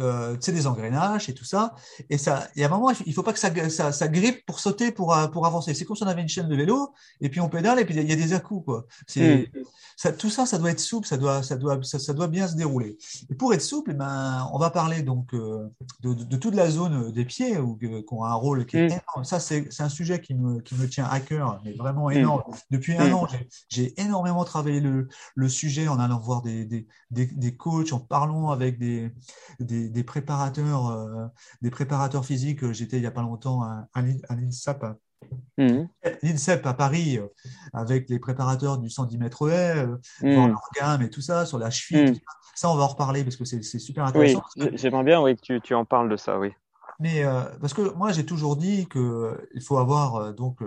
euh, des engrenages et tout ça. Et ça, il y a un moment, il faut pas que ça, ça, ça grippe pour sauter, pour, euh, pour avancer. C'est comme si on avait une chaîne de vélo, et puis on pédale, et puis il y a des à-coups, quoi. C'est, mm. ça, tout ça, ça doit être souple, ça doit, ça doit, ça, doit bien se dérouler. Et pour être souple, eh ben, on va parler donc euh, de, de, toute la zone des pieds, où, qui ont un rôle qui est mm. énorme. Ça, c'est, c'est un sujet qui me, qui me tient à cœur, mais vraiment mm. énorme. Depuis un an, j'ai, énormément travaillé le, le sujet en allant voir des, des, des, des coachs, en parlant avec des, des des, préparateurs, euh, des préparateurs physiques. J'étais il n'y a pas longtemps à, l'INSEP, mhm. l'INSEP à Paris, euh, avec les préparateurs du 110 mètres haies, mmh. leur gamme et tout ça, sur la cheville. Mhm. Ça, on va en reparler parce que c'est super intéressant. Oui, j'aimerais bien oui, que tu, tu, en parles de ça, oui. Mais parce que moi, j'ai toujours dit qu'il faut avoir donc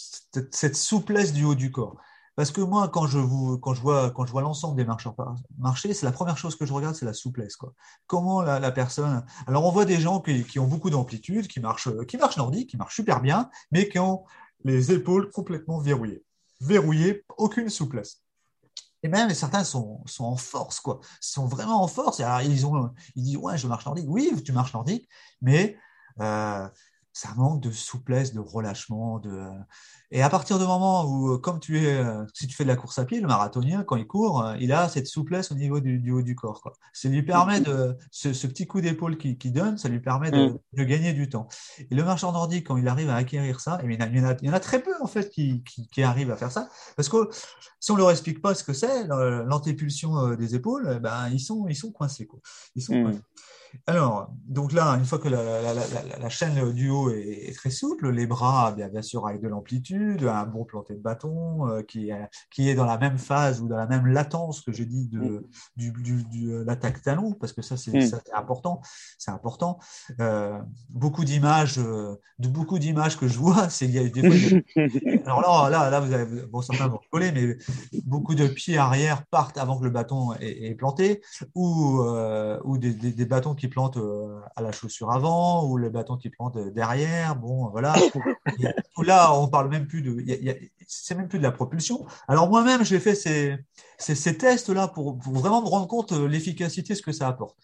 cette souplesse du haut du corps. Parce que moi, quand je, vois, l'ensemble des marcheurs marcher, c'est la première chose que je regarde, c'est la souplesse. Comment la, personne. Alors, on voit des gens qui, ont beaucoup d'amplitude, qui marchent, qui nordiques, qui marchent super bien, mais qui ont les épaules complètement verrouillées. Verrouillées, aucune souplesse. Et même certains sont, en force. Ils sont vraiment en force. Alors, ils disent Ouais, je marche nordique. Oui, tu marches nordique, mais euh, ça manque de souplesse, de relâchement. De... Et à partir du moment où, euh, comme tu es, euh, si tu fais de la course à pied, le marathonien, quand il court, euh, il a cette souplesse au niveau du, haut du corps. Quoi. Ça lui permet de, ce, petit coup d'épaule qu'il qui donne, ça lui permet de, mm. de, gagner du temps. Et le marcheur nordique, quand il arrive à acquérir ça, et il, y en a, il y en a très peu en fait qui, qui, qui, arrivent à faire ça, parce que si on leur explique pas ce que c'est, l'antépulsion des épaules, eh ben ils sont, ils sont coincés. Quoi. Ils sont mm. coincés. Alors, donc là, une fois que la, chaîne du haut est, très souple, les bras, bien, bien sûr, avec de l'amplitude, un bon planté de bâton euh, qui, est, qui est dans la même phase ou dans la même latence que j'ai dit de, mm. du, du, euh, l'attaque talon, parce que ça, c'est, mm. important. C'est important. Euh, beaucoup d'images, de beaucoup d'images que je vois, <laughs> c'est il y a des fois, <laughs> alors là, là, là, vous avez, bon, certains vont rigoler, mais beaucoup de pieds arrière partent avant que le bâton est, planté, ou, ou des, des, des bâtons qui plantent à la chaussure avant ou les bâtons qui plantent derrière. Bon, voilà. <laughs> là, on parle même plus de, c'est même plus de la propulsion. Alors moi-même, j'ai fait ces, ces, tests-là pour, vraiment me rendre compte de l'efficacité, ce que ça apporte.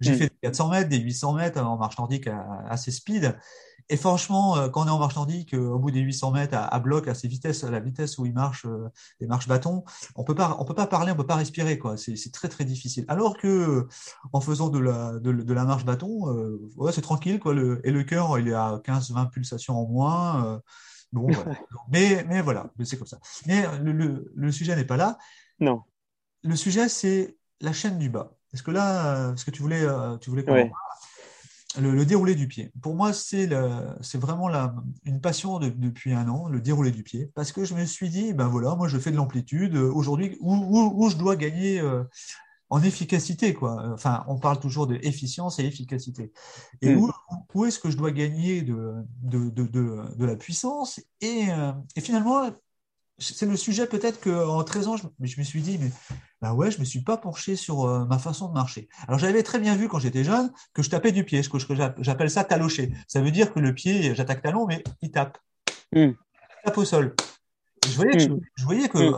J'ai mm. fait des 400 mètres, des 800 mètres en marche nordique assez speed. Et franchement, euh, quand on est en marche nordique, euh, au bout des 800 mètres à, bloc, à ces vitesses, à la vitesse où il marche, les marches bâtons, on peut pas, on peut pas parler, on peut pas respirer, quoi. C'est très très difficile. Alors que en faisant de la, de, la marche bâton, euh, ouais, c'est tranquille, quoi. Le, et le cœur, il est à 15-20 pulsations en moins. Bon, <laughs> mais, mais voilà, c'est comme ça. Mais le, le, sujet n'est pas là. Non. Le sujet, c'est la chaîne du bas. Est-ce que là, ce que tu voulais, tu voulais le, déroulé du pied. Pour moi, c'est vraiment la, une passion depuis un an, le déroulé du pied, parce que je me suis dit, ben voilà, moi je fais de l'amplitude euh, aujourd'hui où, où, je dois gagner euh, en efficacité, quoi. Enfin, on parle toujours d'efficience et efficacité. Et mm. où, où est-ce que je dois gagner de, de, de, de la puissance? Et, euh, et finalement, c'est le sujet peut-être qu'en 13 ans, je, je, me suis dit, mais bah ouais, je me suis pas penché sur euh, ma façon de marcher. Alors j'avais très bien vu quand j'étais jeune que je tapais du pied, ce que j'appelle ça talocher. Ça veut dire que le pied, j'attaque talon, mais il tape. Hmm. Il tape au sol. je voyais que, hmm. je, voyais que.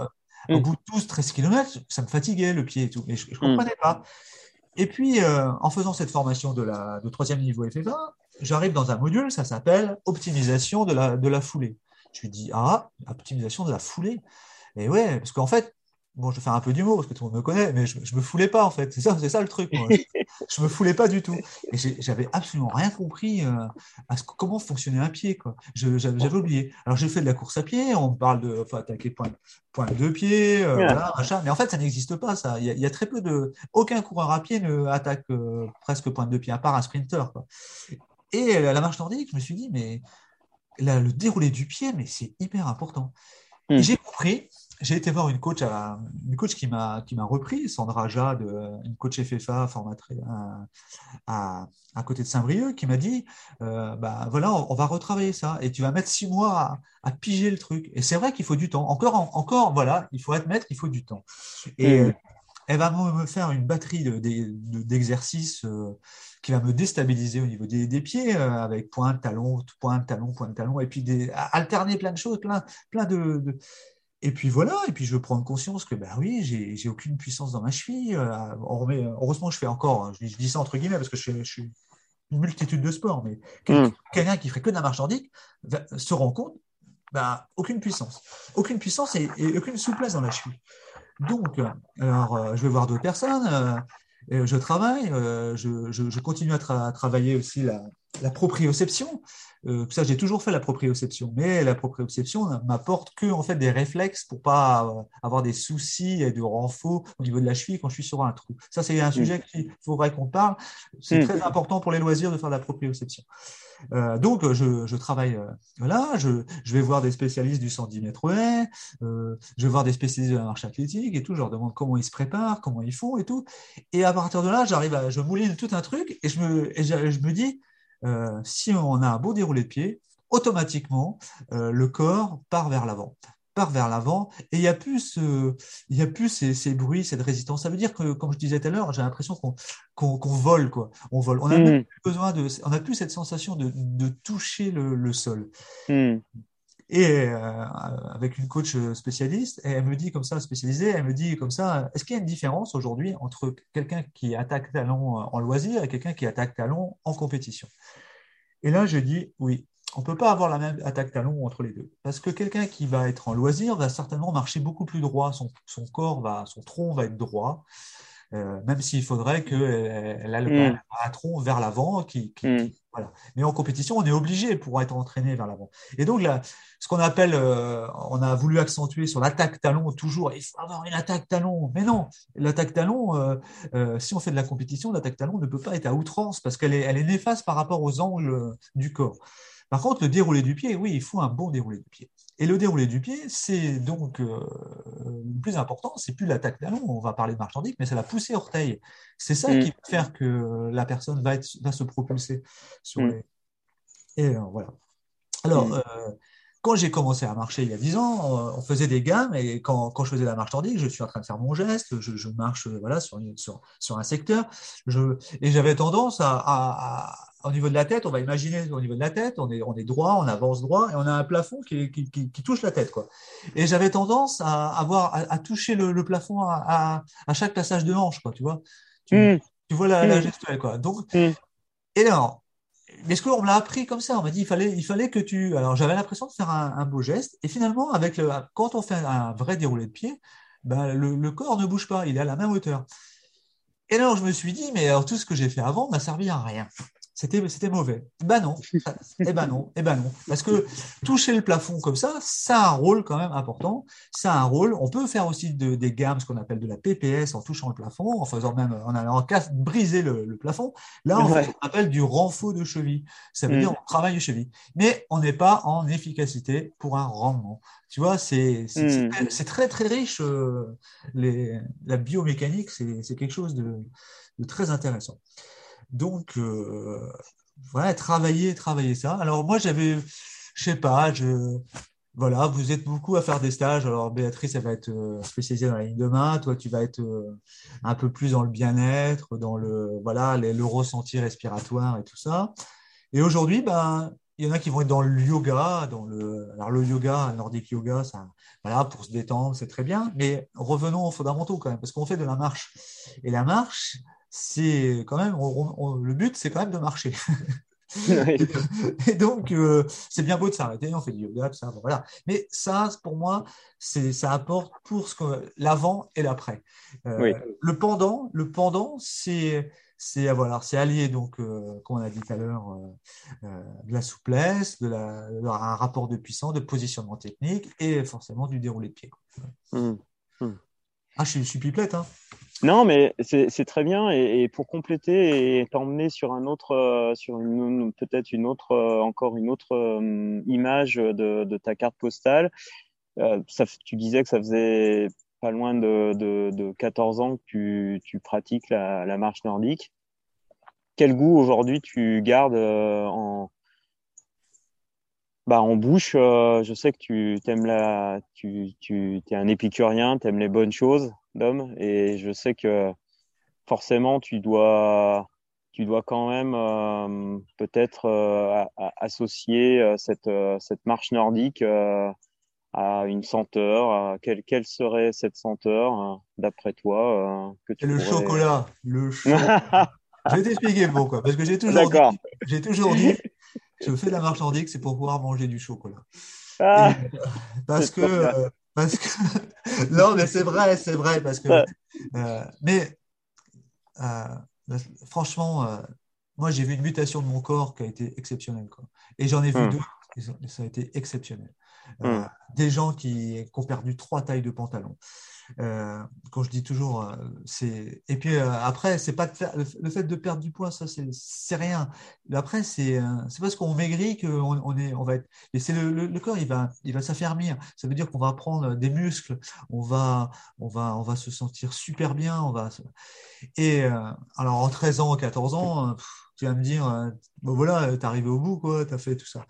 Euh, au bout de 12-13 km, ça me fatiguait le pied et tout. Et je, ne comprenais pas. Et puis, euh, en faisant cette formation de, la, de troisième niveau FF1, j'arrive dans un module, ça s'appelle optimisation de la, de la foulée. Je lui dis, ah, optimisation de la foulée. Et ouais, parce qu'en fait, bon, je vais faire un peu d'humour parce que tout le monde me connaît, mais je, je me foulais pas en fait. C'est ça, c'est ça le truc. Moi. <laughs> je me foulais pas du tout. Et j'avais absolument rien compris euh, à ce, comment fonctionnait un pied. Quoi. J'avais oublié. Alors j'ai fait de la course à pied. On parle de, enfin, attaquer point, point de pied, euh, voilà, machin. Mais en fait, ça n'existe pas. Ça. Il y, a, il y, a, très peu de. Aucun coureur à pied ne attaque euh, presque point de pied à part un sprinter. Quoi. Et la marche nordique, je me suis dit, mais là, le déroulé du pied, mais c'est hyper important. Hmm. J'ai compris j'ai été voir une coach, une coach qui m'a qui m'a repris, Sandra Jade, une coach FFA formatrice à, à, côté de Saint-Brieuc, qui m'a dit, euh, bah voilà, on, va retravailler ça et tu vas mettre six mois à, piger le truc. Et c'est vrai qu'il faut du temps. Encore, encore, voilà, il faut admettre qu'il faut du temps. Et, mmh. elle va me faire une batterie d'exercices de, qui va me déstabiliser au niveau des, pieds, avec point, talon, point, talon, point, talon, et puis des, alterner plein de choses, plein, plein de, et puis voilà, et puis je veux prendre conscience que, bah oui, j'ai aucune puissance dans ma cheville. heureusement, je fais encore, hein, je, dis ça entre guillemets parce que je, suis une multitude de sports, mais hmm. quelqu'un qui ferait que de la marche nordique se rend compte, bah, aucune puissance. Aucune puissance et, aucune souplesse dans la cheville. Donc, alors, euh, je vais voir d'autres personnes, euh, je travaille, euh, je, continue à, travailler aussi la, la proprioception. Euh, ça, j'ai toujours fait la proprioception, mais la proprioception m'apporte que en fait des réflexes pour pas euh, avoir des soucis et de renfort au niveau de la cheville quand je suis sur un trou. Ça, c'est un mm. sujet qu'il faudrait qu'on parle. C'est mm. très important pour les loisirs de faire la proprioception. Euh, donc, je, je travaille euh, là, je, je, vais voir des spécialistes du 110 mètres haies, je vais voir des spécialistes de la marche athlétique et tout, je leur demande comment ils se préparent, comment ils font et tout. Et à partir de là, j'arrive à, je mouline tout un truc et je me, et je, je me dis, euh, si on a un beau déroulé de pied, automatiquement, euh, le corps part vers l'avant part vers l'avant et il n'y a plus il y a plus ces, bruits cette résistance ça veut dire que comme je disais tout à l'heure j'ai l'impression qu'on vole quoi on vole on a hmm. plus besoin de on a plus cette sensation de, toucher le, sol hmm. Et euh, avec une coach spécialiste elle me dit comme ça spécialisée elle me dit comme ça est-ce qu'il y a une différence aujourd'hui entre quelqu'un qui attaque talon en loisir et quelqu'un qui attaque talon en compétition? Et là, je dis oui, on ne peut pas avoir la même attaque talon entre les deux. Parce que quelqu'un qui va être en loisir va certainement marcher beaucoup plus droit. Son, corps va, son tronc va être droit. Euh, même s'il faudrait qu'elle ait le mm. un tronc vers l'avant. Qui, mm. voilà. Mais en compétition, on est obligé pour être entraîné vers l'avant. Et donc, là, ce qu'on appelle, euh, on a voulu accentuer sur l'attaque talon toujours, il faut avoir une attaque talon. Mais non, l'attaque talon, euh, si on fait de la compétition, l'attaque talon ne peut pas être à outrance parce qu'elle est, elle est néfaste par rapport aux angles du corps. Par contre, le déroulé du pied, oui, il faut un bon déroulé du pied. Et le déroulé du pied, c'est donc euh, le plus important, c'est plus l'attaque talon, on va parler de marche mais c'est la poussée orteil. C'est ça qui mm. va faire que la personne va, être, va se propulser sur mm. les. Et euh, voilà. Alors, mm. euh, quand j'ai commencé à marcher il y a 10 ans, on faisait des gammes et quand, quand, je faisais la marche nordique, je suis en train de faire mon geste, je, marche voilà, sur, sur, sur, un secteur, je, et j'avais tendance à au niveau de la tête, on va imaginer au niveau de la tête, on est, on est droit, on avance droit, et on a un plafond qui, qui, qui, touche la tête. Quoi. Et j'avais tendance à, avoir, à, toucher le, plafond à, à, chaque passage de hanche, quoi, tu vois. Tu, hmm. tu vois la, la, hmm. gestuelle, quoi. Donc, hmm. et alors, mais ce qu'on me l'a appris comme ça, on m'a dit il fallait, il fallait que tu. Alors j'avais l'impression de faire un, un, beau geste, et finalement, avec le, quand on fait un vrai déroulé de pied, ben, le, le corps ne bouge pas, il est à la même hauteur. Et alors, je me suis dit, mais alors tout ce que j'ai fait avant m'a servi à rien c'était c'était mauvais. Ben non, eh ben non, eh ben non, parce que toucher le plafond comme ça, ça a un rôle quand même important. Ça a un rôle. On peut faire aussi de, des gammes, ce qu'on appelle de la PPS, en touchant le plafond, en faisant même, en allant briser le, plafond. Là, on fait ce qu'on appelle du renfort de cheville. Ça veut mm. dire on travaille de cheville, mais on n'est pas en efficacité pour un rendement. Tu vois, c'est c'est mm. très très riche. Euh, les, la biomécanique, c'est quelque chose de, de très intéressant. Donc, euh, voilà, travailler, travailler ça. Alors, moi, j'avais, je sais pas, je, voilà, vous êtes beaucoup à faire des stages. Alors, Béatrice, elle va être euh, spécialisée dans la ligne de main. Toi, tu vas être euh, un peu plus dans le bien-être, dans le, voilà, le ressenti respiratoire et tout ça. Et aujourd'hui, ben, il y en a qui vont être dans le yoga, dans le, alors le yoga, nordique yoga, ça, voilà, pour se détendre, c'est très bien. Mais revenons aux fondamentaux quand même, parce qu'on fait de la marche. Et la marche, c'est quand même, le but, c'est quand même de marcher. <laughs> <laughs> et donc, euh, c'est bien beau de s'arrêter, on fait du yoga, ça, voilà. Mais ça, pour moi, c'est, ça apporte pour ce que l'avant et l'après. Euh, le pendant, le pendant, c'est, c'est voilà, c'est allié donc, euh, comme on a dit tout à l'heure, de la souplesse, de, la, un rapport de puissance, de positionnement technique et forcément du déroulé de pied. Mmh. Mmh. Ah, je suis, je suis pipelette, hein. Non, mais c'est très bien. Et, pour compléter et t'emmener sur un autre, euh, sur une, peut-être une autre, euh, encore une autre euh, image de, de, ta carte postale. ça, tu disais que ça faisait pas loin de, de, de 14 ans que tu, tu pratiques la, la, marche nordique. Quel goût aujourd'hui tu gardes en, bah, en bouche, euh, je sais que tu aimes la, tu, tu es un épicurien, tu aimes les bonnes choses, d'homme, et je sais que forcément tu dois, tu dois quand même euh, peut-être euh, associer cette, cette marche nordique à une senteur. quelle, quelle serait cette senteur, d'après toi que tu Le chocolat. Le <laughs> chocolat. je vais t'expliquer pourquoi. Parce que j'ai toujours, dit, j'ai toujours dit je fais la marche nordique, c'est pour pouvoir manger du chocolat. Ah, parce, que, euh, parce que. non, mais c'est vrai, c'est vrai. Parce que. Euh, mais euh, franchement, moi, j'ai vu une mutation de mon corps qui a été exceptionnelle. Quoi. Et j'en ai vu hmm. deux, ça a été exceptionnel. Hmm. Des gens qui, qui, ont perdu trois tailles de pantalon. Euh, quand je dis toujours, euh, c'est et puis euh, après, c'est pas le fait de perdre du poids, ça c'est rien. Après, c'est parce qu'on maigrit qu'on on est, on va être. Et c'est le, le, corps, il va, il va s'affermir. Ça veut dire qu'on va prendre des muscles, on va, on va, on va se sentir super bien. On va. Et alors en 13 ans, 14 ans, tu vas me dire, bon voilà, t'es arrivé au bout, quoi, t'as fait tout ça.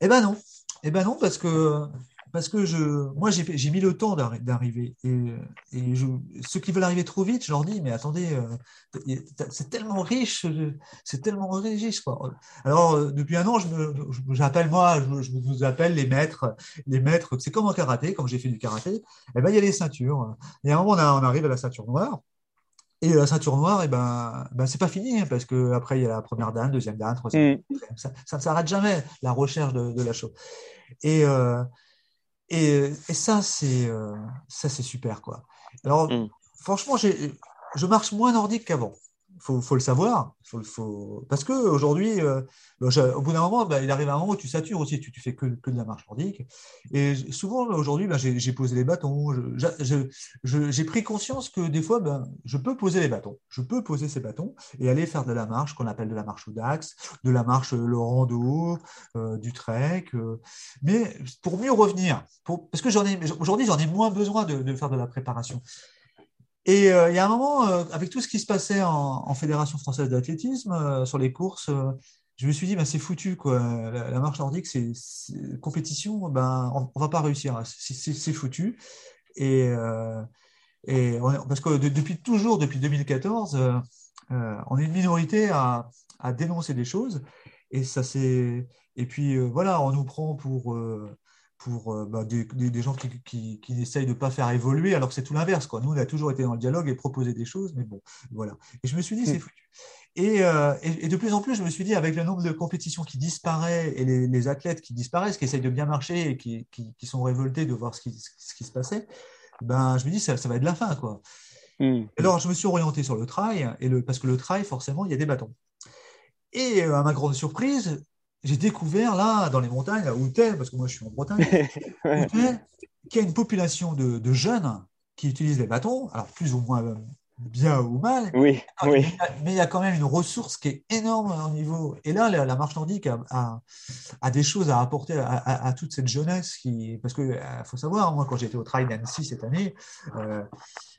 Eh ben non. Eh ben non, parce que parce que je, moi, j'ai mis le temps d'arriver. Et, et ceux qui veulent arriver trop vite, je leur dis, mais attendez, euh, c'est tellement riche, c'est tellement riche. Quoi. Alors, euh, depuis un an, j'appelle moi, je, vous appelle les maîtres. Les maîtres, c'est comme en karaté, quand j'ai fait du karaté, eh ben, il y a les ceintures. Et à un moment, on, on arrive à la ceinture noire. Et la ceinture noire, et eh ben, ben c'est pas fini, hein, parce qu'après, il y a la première dan, deuxième dan, troisième mm. Ça, ça ne s'arrête jamais, la recherche de, la chose. Et, euh, et, ça, c'est euh, ça, c'est super, quoi. Alors, mm. franchement, je marche moins nordique qu'avant. Faut, faut le savoir, parce que aujourd'hui, euh, au bout d'un moment, bah, il arrive un moment où tu satures aussi, tu, tu fais que, de la marche nordique. Et souvent, aujourd'hui, bah, j'ai posé les bâtons. J'ai pris conscience que des fois, bah, je peux poser les bâtons. Je peux poser ces bâtons et aller faire de la marche qu'on appelle de la marche au dax, de la marche euh, le rando, euh, du trek. Euh, mais pour mieux revenir, parce que j'en ai aujourd'hui, j'en ai moins besoin de faire de la préparation. Et il y a un moment, avec tout ce qui se passait en, Fédération française d'athlétisme, sur les courses, je me suis dit, bah, c'est foutu, quoi. La, marche nordique, c'est compétition, ben, on, ne va pas réussir. C'est foutu. Et, euh, et parce que depuis toujours, depuis 2014, euh, euh, on est une minorité à, à, dénoncer des choses. Et ça c'est. Et puis voilà, on nous prend pour pour bah, des, des, gens qui, qui, qui essayent de ne pas faire évoluer, alors que c'est tout l'inverse. Nous, on a toujours été dans le dialogue et proposé des choses, mais bon, voilà. Et je me suis dit, c'est hmm. foutu. Euh, et, et, de plus en plus, je me suis dit, avec le nombre de compétitions qui disparaît et les, athlètes qui disparaissent, qui essayent de bien marcher et qui, qui, sont révoltés de voir ce qui, ce qui, se passait, ben, je me dis, ça, ça va être la fin. Quoi. Hmm. Alors, je me suis orienté sur le trail, et le, parce que le trail, forcément, il y a des bâtons. Et euh, à ma grande surprise, j'ai découvert là, dans les montagnes, à Outel, parce que moi je suis en Bretagne, <laughs> qu'il y a une population de, de, jeunes qui utilisent les bâtons, alors plus ou moins euh, bien ou mal. Oui, ah, oui. Mais il y a quand même une ressource qui est énorme au niveau. Et là, la, marche nordique a, a, des choses à apporter à, toute cette jeunesse qui, parce que euh, faut savoir, moi, quand j'étais au Trail d'Annecy cette année, euh,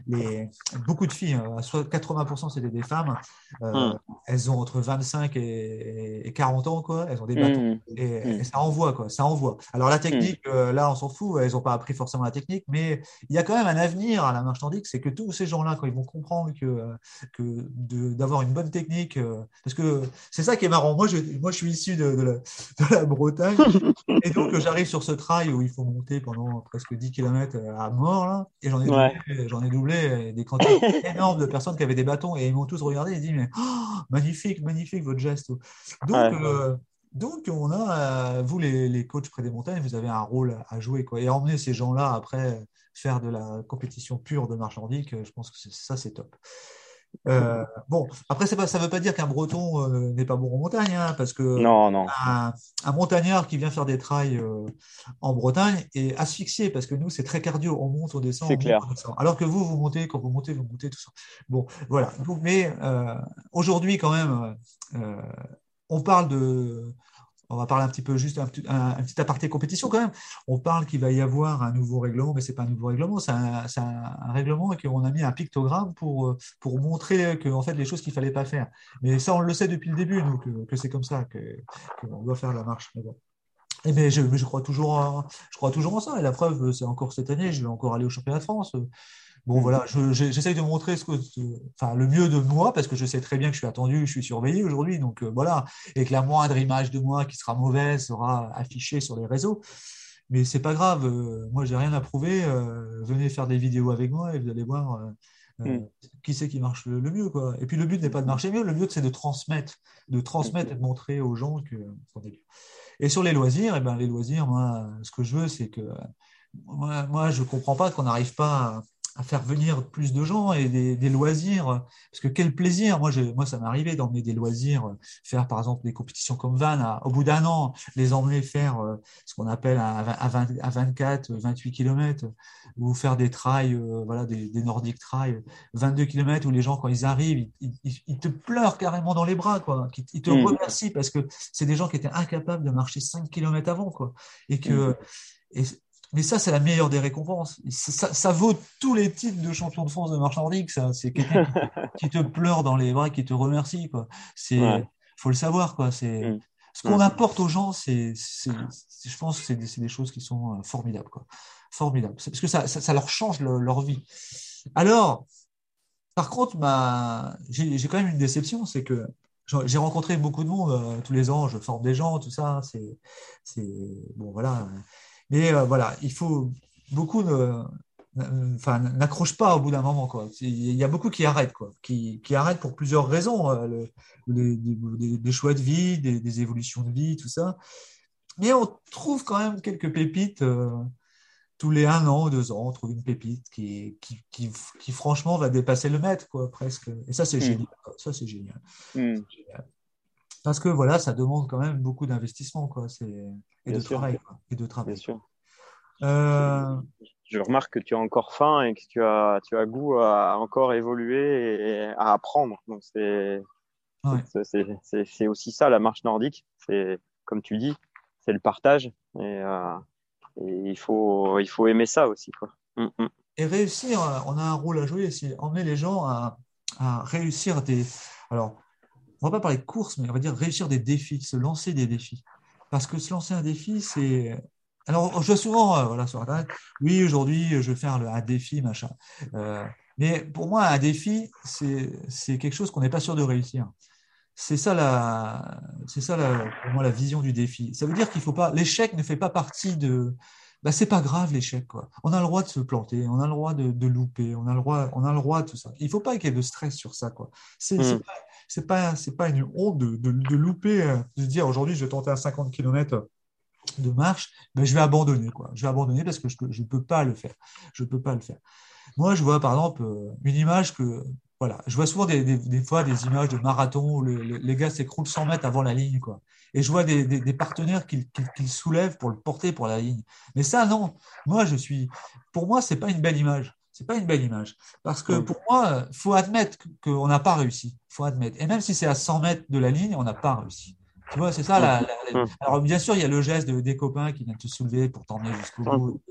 les, beaucoup de filles, hein, soit 80% c'était des femmes, euh, hmm. elles ont entre 25 et, 40 ans, quoi. Elles ont des bâtons hmm. et, hmm. ça envoie, quoi. Ça envoie. Alors la technique, là, on s'en fout. Elles n'ont pas appris forcément la technique, mais il y a quand même un avenir à la marche nordique, c'est que tous ces gens-là, quand ils vont comprendre que, que d'avoir une bonne technique. Euh, parce que c'est ça qui est marrant. Moi, je, moi, je suis issu de, de, la, <laughs> Bretagne. et donc, j'arrive sur ce trail où il faut monter pendant presque 10 km à mort. Là, et j'en ai, doublé, j'en ai doublé des quantités <laughs> énormes de personnes qui avaient des bâtons. Et ils m'ont tous regardé et dit Mais oh, magnifique, magnifique votre geste. Donc, euh, donc, on a, vous les, les, coachs près des montagnes, vous avez un rôle à jouer. Quoi. Et emmener ces gens-là après faire de la compétition pure de marche nordique, je pense que ça, c'est top. Euh, <laughs> bon, après, pas, ça ne veut pas dire qu'un breton euh, n'est pas bon en montagne, hein, parce que non, non. Un, montagnard qui vient faire des trails euh, en Bretagne est asphyxié, parce que nous, c'est très cardio, on monte, on descend. C'est clair. Alors que vous, vous montez, quand vous montez, vous montez, tout ça. Bon, voilà. mais aujourd'hui, quand même, on parle de, on va parler un petit peu juste un, petit aparté compétition quand même. On parle qu'il va y avoir un nouveau règlement, mais c'est pas un nouveau règlement, c'est un, règlement et qu'on a mis un pictogramme pour, pour montrer que fait les choses qu'il fallait pas faire. Mais ça, on le sait depuis le début, que, c'est comme ça qu'on doit faire la marche. Eh bien, je, crois toujours, je crois toujours en ça. Et la preuve, c'est encore cette année, je vais encore aller au championnat de France. Bon, voilà, j'essaye de montrer ce que, enfin, le mieux de moi parce que je sais très bien que je suis attendu, je suis surveillé aujourd'hui. Donc euh, voilà, et que la moindre image de moi qui sera mauvaise sera affichée sur les réseaux. Mais c'est pas grave. Euh, moi, j'ai rien à prouver. Euh, venez faire des vidéos avec moi et vous allez voir mm. qui c'est qui marche le, mieux. Quoi. Et puis le but n'est pas de marcher mieux, le but c'est de transmettre, de transmettre et de montrer aux gens que Et sur les loisirs, et eh ben, les loisirs, moi, ce que je veux, c'est que moi, moi je comprends pas qu'on n'arrive pas à à faire venir plus de gens et des, loisirs. Parce que quel plaisir Moi, moi ça m'est arrivé d'emmener des loisirs, faire par exemple des compétitions comme Van, au bout d'un an, les emmener faire euh, ce qu'on appelle à, à, 20, à 24, 28 km, ou faire des trails, euh, voilà, des, des Nordic trails, 22 km, où les gens, quand ils arrivent, ils, te pleurent carrément dans les bras, quoi. Ils te mmh. remercient parce que c'est des gens qui étaient incapables de marcher 5 km avant, quoi. Et que. Mmh. Et, mais ça, c'est la meilleure des récompenses. Ça, vaut tous les titres de champion de France de marche nordique. Ça, c'est quelqu'un <laughs> qui, te pleure dans les bras, qui te remercie. Quoi. C'est, faut le savoir. Quoi. C'est mm. ce qu'on apporte aux gens. C'est, je pense, que c'est des, choses qui sont euh, formidables. Quoi. Formidables. Parce que ça, ça, leur change leur vie. Alors, par contre, j'ai, quand même une déception, c'est que j'ai rencontré beaucoup de monde euh, tous les ans. Je forme des gens, tout ça. C'est, c'est bon, voilà mais euh, voilà, il faut beaucoup de, enfin, n'accroche pas au bout d'un moment. Quoi. Il y a beaucoup qui arrêtent, quoi, qui, qui arrêtent pour plusieurs raisons, euh, des, choix de vie, des, évolutions de vie, tout ça. Mais on trouve quand même quelques pépites euh, tous les un an ou deux ans. On trouve une pépite qui, qui, qui, franchement va dépasser le mètre, quoi, presque. Et ça, c'est hmm. génial. Ça, c'est génial. Hmm. génial. Parce que voilà, ça demande quand même beaucoup d'investissement, quoi. C'est et de travail, et de travail. Bien sûr. Euh, je remarque que tu as encore faim et que tu as, tu as goût à encore évoluer et à apprendre. Donc c'est c'est aussi ça la marche nordique. C'est comme tu dis, c'est le partage et, euh, et, il faut il faut aimer ça aussi quoi. Mm, mm. Et réussir, on a un rôle à jouer, c'est emmener les gens à, à réussir des alors on va pas parler de course, mais on va dire réussir des défis, se lancer des défis. Parce que se lancer un défi, c'est. Alors, je vois souvent euh, voilà, sur Internet, oui, aujourd'hui, je vais faire un défi, machin. Euh, mais pour moi, un défi, c'est quelque chose qu'on n'est pas sûr de réussir. C'est ça, la, ça la, pour moi, la vision du défi. Ça veut dire qu'il faut pas. L'échec ne fait pas partie de. Bah, c'est pas grave l'échec. Quoi. On a le droit de se planter, on a le droit de, de, louper, on a le droit, on a le droit de tout ça. Il faut pas qu'il y ait de stress sur ça. Quoi. C'est, mm c'est pas c'est pas une honte de, de, louper, euh, de dire aujourd'hui je vais tenter un 50 km de marche, ben je vais abandonner quoi. Je vais abandonner parce que je ne peux pas le faire. Je peux pas le faire. Moi, je vois par exemple euh, une image que voilà, je vois souvent des, des, fois des images de marathon où les gars s'écroulent 100 mètres avant la ligne quoi. Et je vois des, des partenaires qui, qui, soulèvent pour le porter pour la ligne. Mais ça non. Moi, je suis pour moi, c'est pas une belle image c'est pas une belle image. Parce que pour moi, il faut admettre qu'on n'a pas réussi. faut admettre. Et même si c'est à 100 mètres de la ligne, on n'a pas réussi. Tu vois, c'est ça. La, Alors, bien sûr, il y a le geste de, des copains qui viennent te soulever pour t'emmener jusqu'au bout.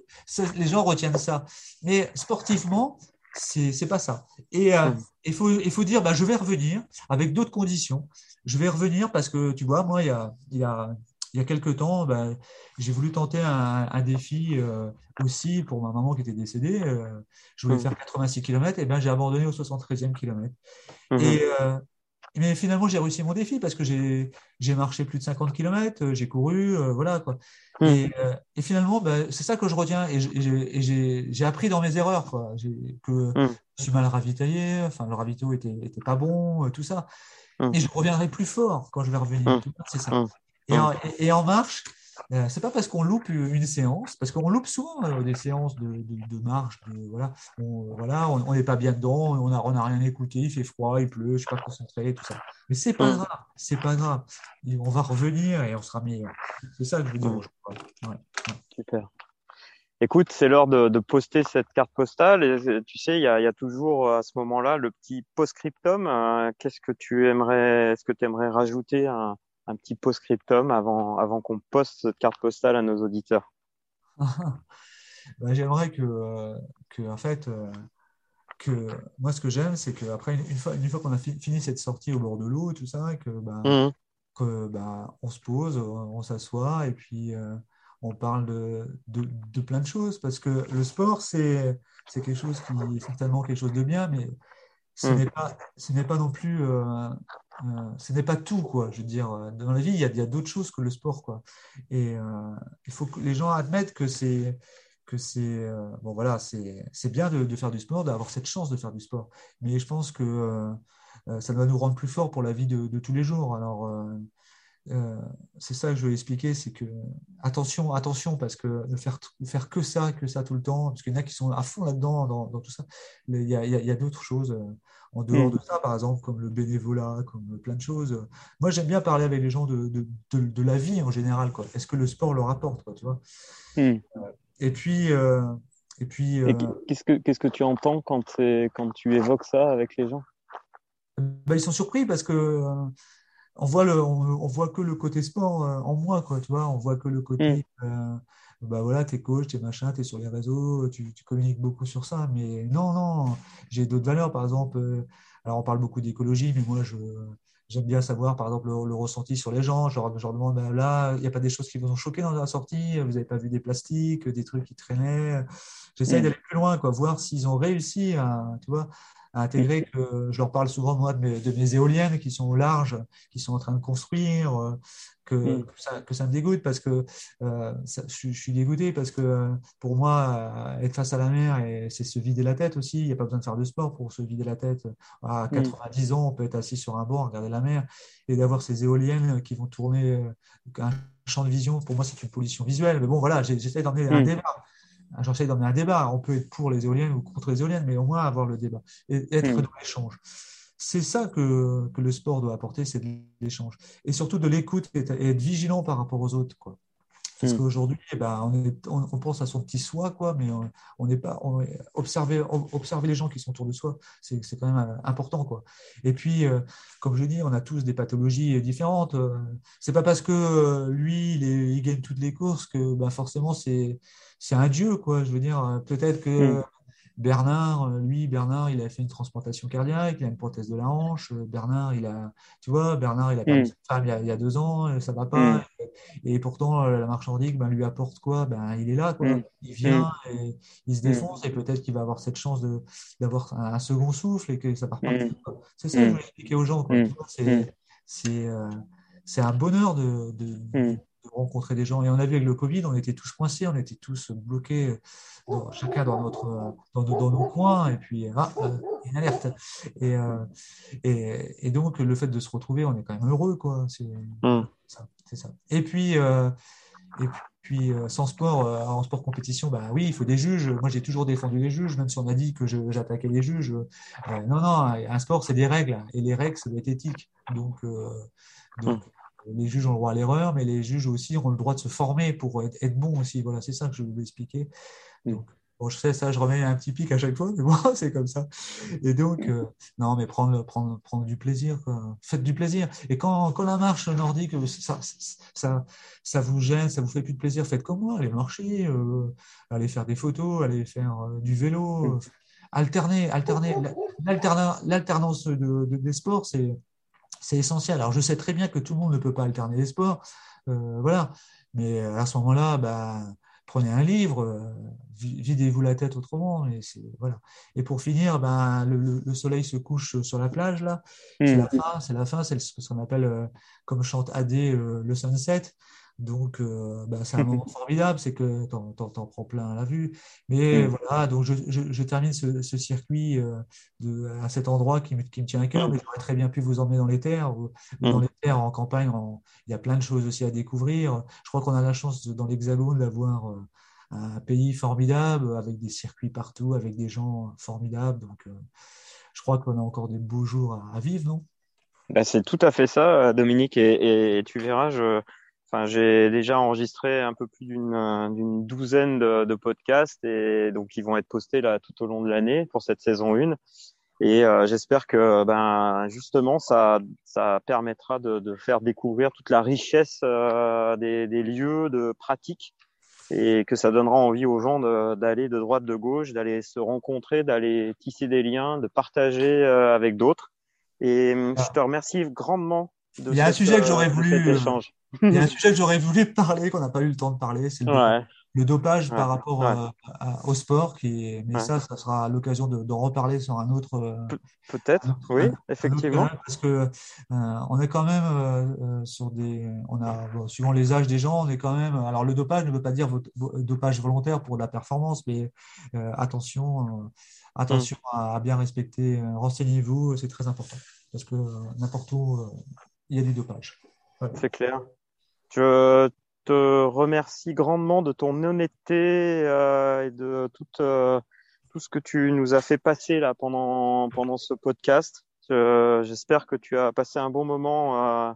Les gens retiennent ça. Mais sportivement, c'est n'est pas ça. Et euh, il faut, il faut dire, bah, je vais revenir avec d'autres conditions. Je vais revenir parce que, tu vois, moi, il y a, il y a il y a quelques temps, ben, j'ai voulu tenter un, défi euh, aussi pour ma maman qui était décédée. Euh, je voulais mmh. faire 86 km, et ben, j'ai abandonné au 73e kilomètre. Mmh. Et, euh, mais finalement, j'ai réussi mon défi parce que j'ai marché plus de 50 km, j'ai couru, voilà. Quoi. Mmh. Et, et, finalement, ben, c'est ça que je retiens. Et j'ai appris dans mes erreurs, quoi. que je suis mal ravitaillé, enfin, le ravito était, était pas bon, tout ça. Et je reviendrai plus fort quand je vais revenir. C'est ça. Et en, marche, euh, c'est pas parce qu'on loupe une séance, parce qu'on loupe souvent euh, des séances de, de, marche, voilà, on voilà, on n'est pas bien dedans, on n'a on a rien écouté, il fait froid, il pleut, je suis pas concentré, tout ça. Mais c'est pas grave, c'est pas grave. on va revenir et on sera meilleur. C'est ça que je veux dire. Ouais. Super. Écoute, c'est l'heure de, de, poster cette carte postale. Et, tu sais, il y a, y a, toujours à ce moment-là le petit post-scriptum. Euh, qu'est-ce que tu aimerais, est-ce que tu aimerais rajouter un, un petit post-scriptum avant, avant qu'on poste cette carte postale à nos auditeurs <laughs> bah, J'aimerais que, que, en fait, euh, que moi, ce que j'aime, c'est qu'après, une fois, une fois qu'on a fini cette sortie au bord de l'eau tout ça, que mmh. que bah, on se pose, on s'assoit et puis on parle de, de, plein de choses parce que le sport, c'est quelque chose qui est certainement quelque chose de bien, mais ce hmm. n'est pas, ce pas non plus, euh, euh, ce n'est pas tout, quoi. Je veux dire, dans la vie, il y a, d'autres choses que le sport, quoi. Et euh, il faut que les gens admettent que c'est, que c'est, bon voilà, c'est, bien de, de, faire du sport, d'avoir cette chance de faire du sport. Mais je pense que ça doit nous rendre plus forts pour la vie de, de tous les jours. Alors, euh, c'est ça que je veux expliquer, c'est que attention, attention, parce que ne faire, faire que ça, que ça tout le temps, parce qu'il y en a qui sont à fond là-dedans, dans, tout ça. Il y a, y a d'autres choses euh, en dehors mm. de ça, par exemple, comme le bénévolat, comme plein de choses. Moi, j'aime bien parler avec les gens de, de, de, la vie en général. Est-ce que le sport leur apporte quoi, tu vois? Mm. Et puis. Euh, et puis qu'est-ce, que, qu'est-ce que tu entends quand, quand tu évoques ça avec les gens? Ben, Ils sont surpris parce que on voit le, on, voit que le côté sport euh, en moi, quoi, tu vois, on voit que le côté, mm. euh, bah voilà, t'es coach, t'es machin, t'es sur les réseaux, tu, tu, communiques beaucoup sur ça, mais non, non, j'ai d'autres valeurs, par exemple, euh, alors on parle beaucoup d'écologie, mais moi, je, j'aime bien savoir, par exemple, le, ressenti sur les gens, je leur, demande, bah, là, il n'y a pas des choses qui vous ont choqué dans la sortie, vous n'avez pas vu des plastiques, des trucs qui traînaient, j'essaye mm. d'aller plus loin, quoi, voir s'ils ont réussi à, tu vois, à intégrer que je leur parle souvent moi de mes, éoliennes qui sont au large, qui sont en train de construire, euh, que, mm. que, ça, me dégoûte parce que euh, je, suis dégoûté parce que pour moi être face à la mer c'est se vider la tête aussi. Il n'y a pas besoin de faire de sport pour se vider la tête. À 90 mm. ans, on peut être assis sur un banc, regarder la mer et d'avoir ces éoliennes qui vont tourner euh, un champ de vision. Pour moi, c'est une pollution visuelle. Mais bon, voilà, j'essaie d'emmener un mm. débat. J'essaie d'emmener un débat. On peut être pour les éoliennes ou contre les éoliennes, mais au moins avoir le débat et être hmm. dans l'échange. C'est ça que, que, le sport doit apporter, c'est de l'échange. Et surtout de l'écoute et, être vigilant par rapport aux autres. Quoi. Parce hmm. qu'aujourd'hui, eh ben, on, on, pense à son petit soi, quoi, mais on n'est pas. observer, observer les gens qui sont autour de soi, c'est quand même euh, important. Quoi. Et puis, euh, comme je dis, on a tous des pathologies différentes. Euh, c'est pas parce que lui, il, il, gagne toutes les courses que ben, forcément c'est un dieu, quoi. Je veux dire, euh, peut-être que mm. Bernard, euh, lui, Bernard, il a fait une transplantation cardiaque, il a une prothèse de la hanche. Euh, Bernard, il a, tu vois, Bernard, il a perdu mm. sa femme il y, a, deux ans, ça va pas. Et, pourtant, la marche nordique ben, lui apporte quoi? Ben, il est là, quoi. Il vient, et il se défonce, et peut-être qu'il va avoir cette chance d'avoir un, second souffle et que ça part pas. C'est ça que je veux expliquer aux gens. C'est un bonheur de, de rencontrer des gens. Et on a vu avec le Covid, on était tous coincés, on était tous bloqués, chacun dans, notre, dans, nos coins, et puis, ah, euh, une alerte. Et, euh, et, et, donc, le fait de se retrouver, on est quand même heureux, quoi. C'est ça, Et puis, euh, et puis sans sport, en sport compétition, bah oui, il faut des juges. Moi, j'ai toujours défendu les juges, même si on a dit que j'attaquais les juges. non, non, un sport, c'est des règles, et les règles, ça doit être éthique. Donc, donc mm les juges ont le droit à l'erreur, mais les juges aussi ont le droit de se former pour être, être bons aussi. Voilà, c'est ça que je voulais expliquer. Mm. Donc, bon, je sais ça, je remets un petit pic à chaque fois, mais <laughs> bon, c'est comme ça. Et donc, euh, non, mais prendre, prendre, prendre du plaisir, faites du plaisir. Et quand, quand la marche nordique, ça, ça, ça vous gêne, ça vous fait plus de plaisir, faites comme moi, allez marcher, euh, allez faire des photos, allez faire euh, du vélo. Alterner, alterner. L'alternance de, des sports, c'est essentiel. Alors, je sais très bien que tout le monde ne peut pas alterner les sports, euh, voilà. Mais euh, à ce moment-là, bah, prenez un livre, euh, videz-vous la tête autrement. Et, voilà. et pour finir, ben, le, soleil se couche sur la plage, là. C'est la fin, c'est la fin, c'est ce qu'on appelle, comme chante Adé, le sunset. Donc, euh, bah, c'est un moment <laughs> formidable, c'est que tu en, prends plein à la vue. Mais mm. voilà, donc je, je, termine ce, ce circuit euh, de, à cet endroit qui me, qui me tient à cœur, mm. mais j'aurais très bien pu vous emmener dans les terres. Ou, dans mm. les terres, en campagne, il y a plein de choses aussi à découvrir. Je crois qu'on a la chance dans l'Hexagone d'avoir euh, un pays formidable, avec des circuits partout, avec des gens formidables. Donc, je crois qu'on a encore des beaux jours à, vivre, non? Bah, C'est tout à fait ça, Dominique, et, et tu verras, je j'ai déjà enregistré un peu plus d'une euh, douzaine de, podcasts et donc ils vont être postés là tout au long de l'année pour cette saison 1. Et euh, j'espère que ben justement ça ça permettra de, faire découvrir toute la richesse euh, des, lieux de pratique et que ça donnera envie aux gens d'aller de, droite de gauche, d'aller se rencontrer, d'aller tisser des liens, de partager avec d'autres. Et je te remercie grandement il y a un sujet que j'aurais voulu. Il y a un <laughs> sujet que j'aurais voulu parler, qu'on n'a pas eu le temps de parler, c'est le, dopage par rapport euh, au sport. Qui mais ça, ça sera l'occasion de, reparler sur un autre. Euh, peut-être, oui, effectivement. parce que euh, on est quand même sur des. On a, suivant les âges des gens, on est quand même. Alors, le dopage ne veut pas dire dopage volontaire pour la performance, mais attention, attention mm. à, bien respecter. Renseignez-vous, c'est très important. Parce que n'importe où, il y a du dopage. C'est clair. Je te remercie grandement de ton honnêteté euh, et de tout, euh, tout ce que tu nous as fait passer là pendant, pendant ce podcast. J'espère que tu as passé un bon moment euh,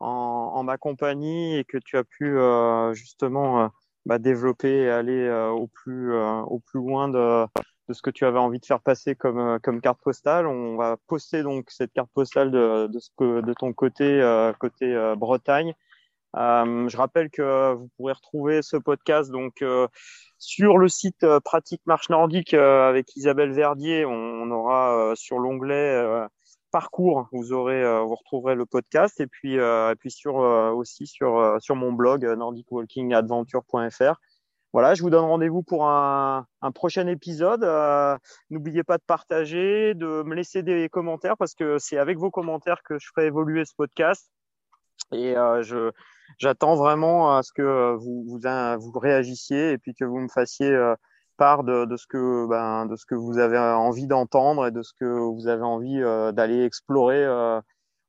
en, en, ma compagnie et que tu as pu euh, justement bah, développer et aller au, plus, au plus loin de, de ce que tu avais envie de faire passer comme, comme carte postale. On va poster donc cette carte postale de, de, ce que, de ton côté, côté Bretagne. Euh, je rappelle que vous pourrez retrouver ce podcast donc euh, sur le site euh, Pratique Marche Nordique avec Isabelle Verdier. On, aura sur l'onglet parcours, vous aurez, vous retrouverez le podcast et puis et puis sur aussi sur sur mon blog nordicwalkingadventure.fr. Voilà, je vous donne rendez-vous pour un, un prochain épisode. N'oubliez pas de partager, de me laisser des commentaires parce que c'est avec vos commentaires que je ferai évoluer ce podcast. Et je, j'attends vraiment à ce que euh, vous, vous, réagissiez et puis que vous me fassiez euh, part de, ce que ben, de ce que vous avez envie d'entendre et de ce que vous avez envie euh, d'aller explorer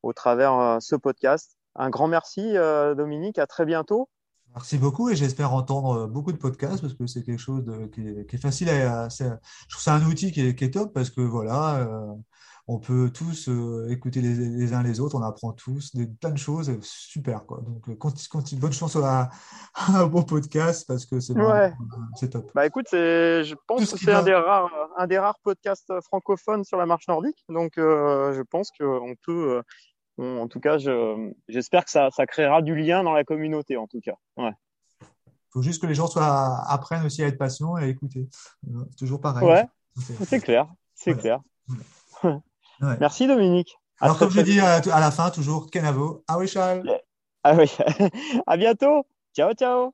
au travers ce podcast. Un grand merci Dominique, à très bientôt. Merci beaucoup et j'espère entendre beaucoup de podcasts parce que c'est quelque chose qui, est, facile à, je trouve c'est un outil qui est, top parce que voilà on peut tous euh, écouter les, uns les autres, on apprend tous des plein de choses, super quoi. Donc euh, bonne chance <laughs> à, un bon podcast parce que c'est c'est top. Bah écoute, je pense que c'est un des rares un des rares podcasts francophones sur la marche nordique, donc euh, je pense qu'on peut en tout cas, j'espère que ça, créera du lien dans la communauté, en tout cas. Il faut juste que les gens soient, apprennent aussi à être patients et à écouter. toujours pareil. Ouais, c'est clair, c'est clair. <laughs> Merci Dominique. Alors, comme je dis à, la fin, toujours Kenavo. Ah oui, Charles. Ah oui. à bientôt. Ciao, ciao.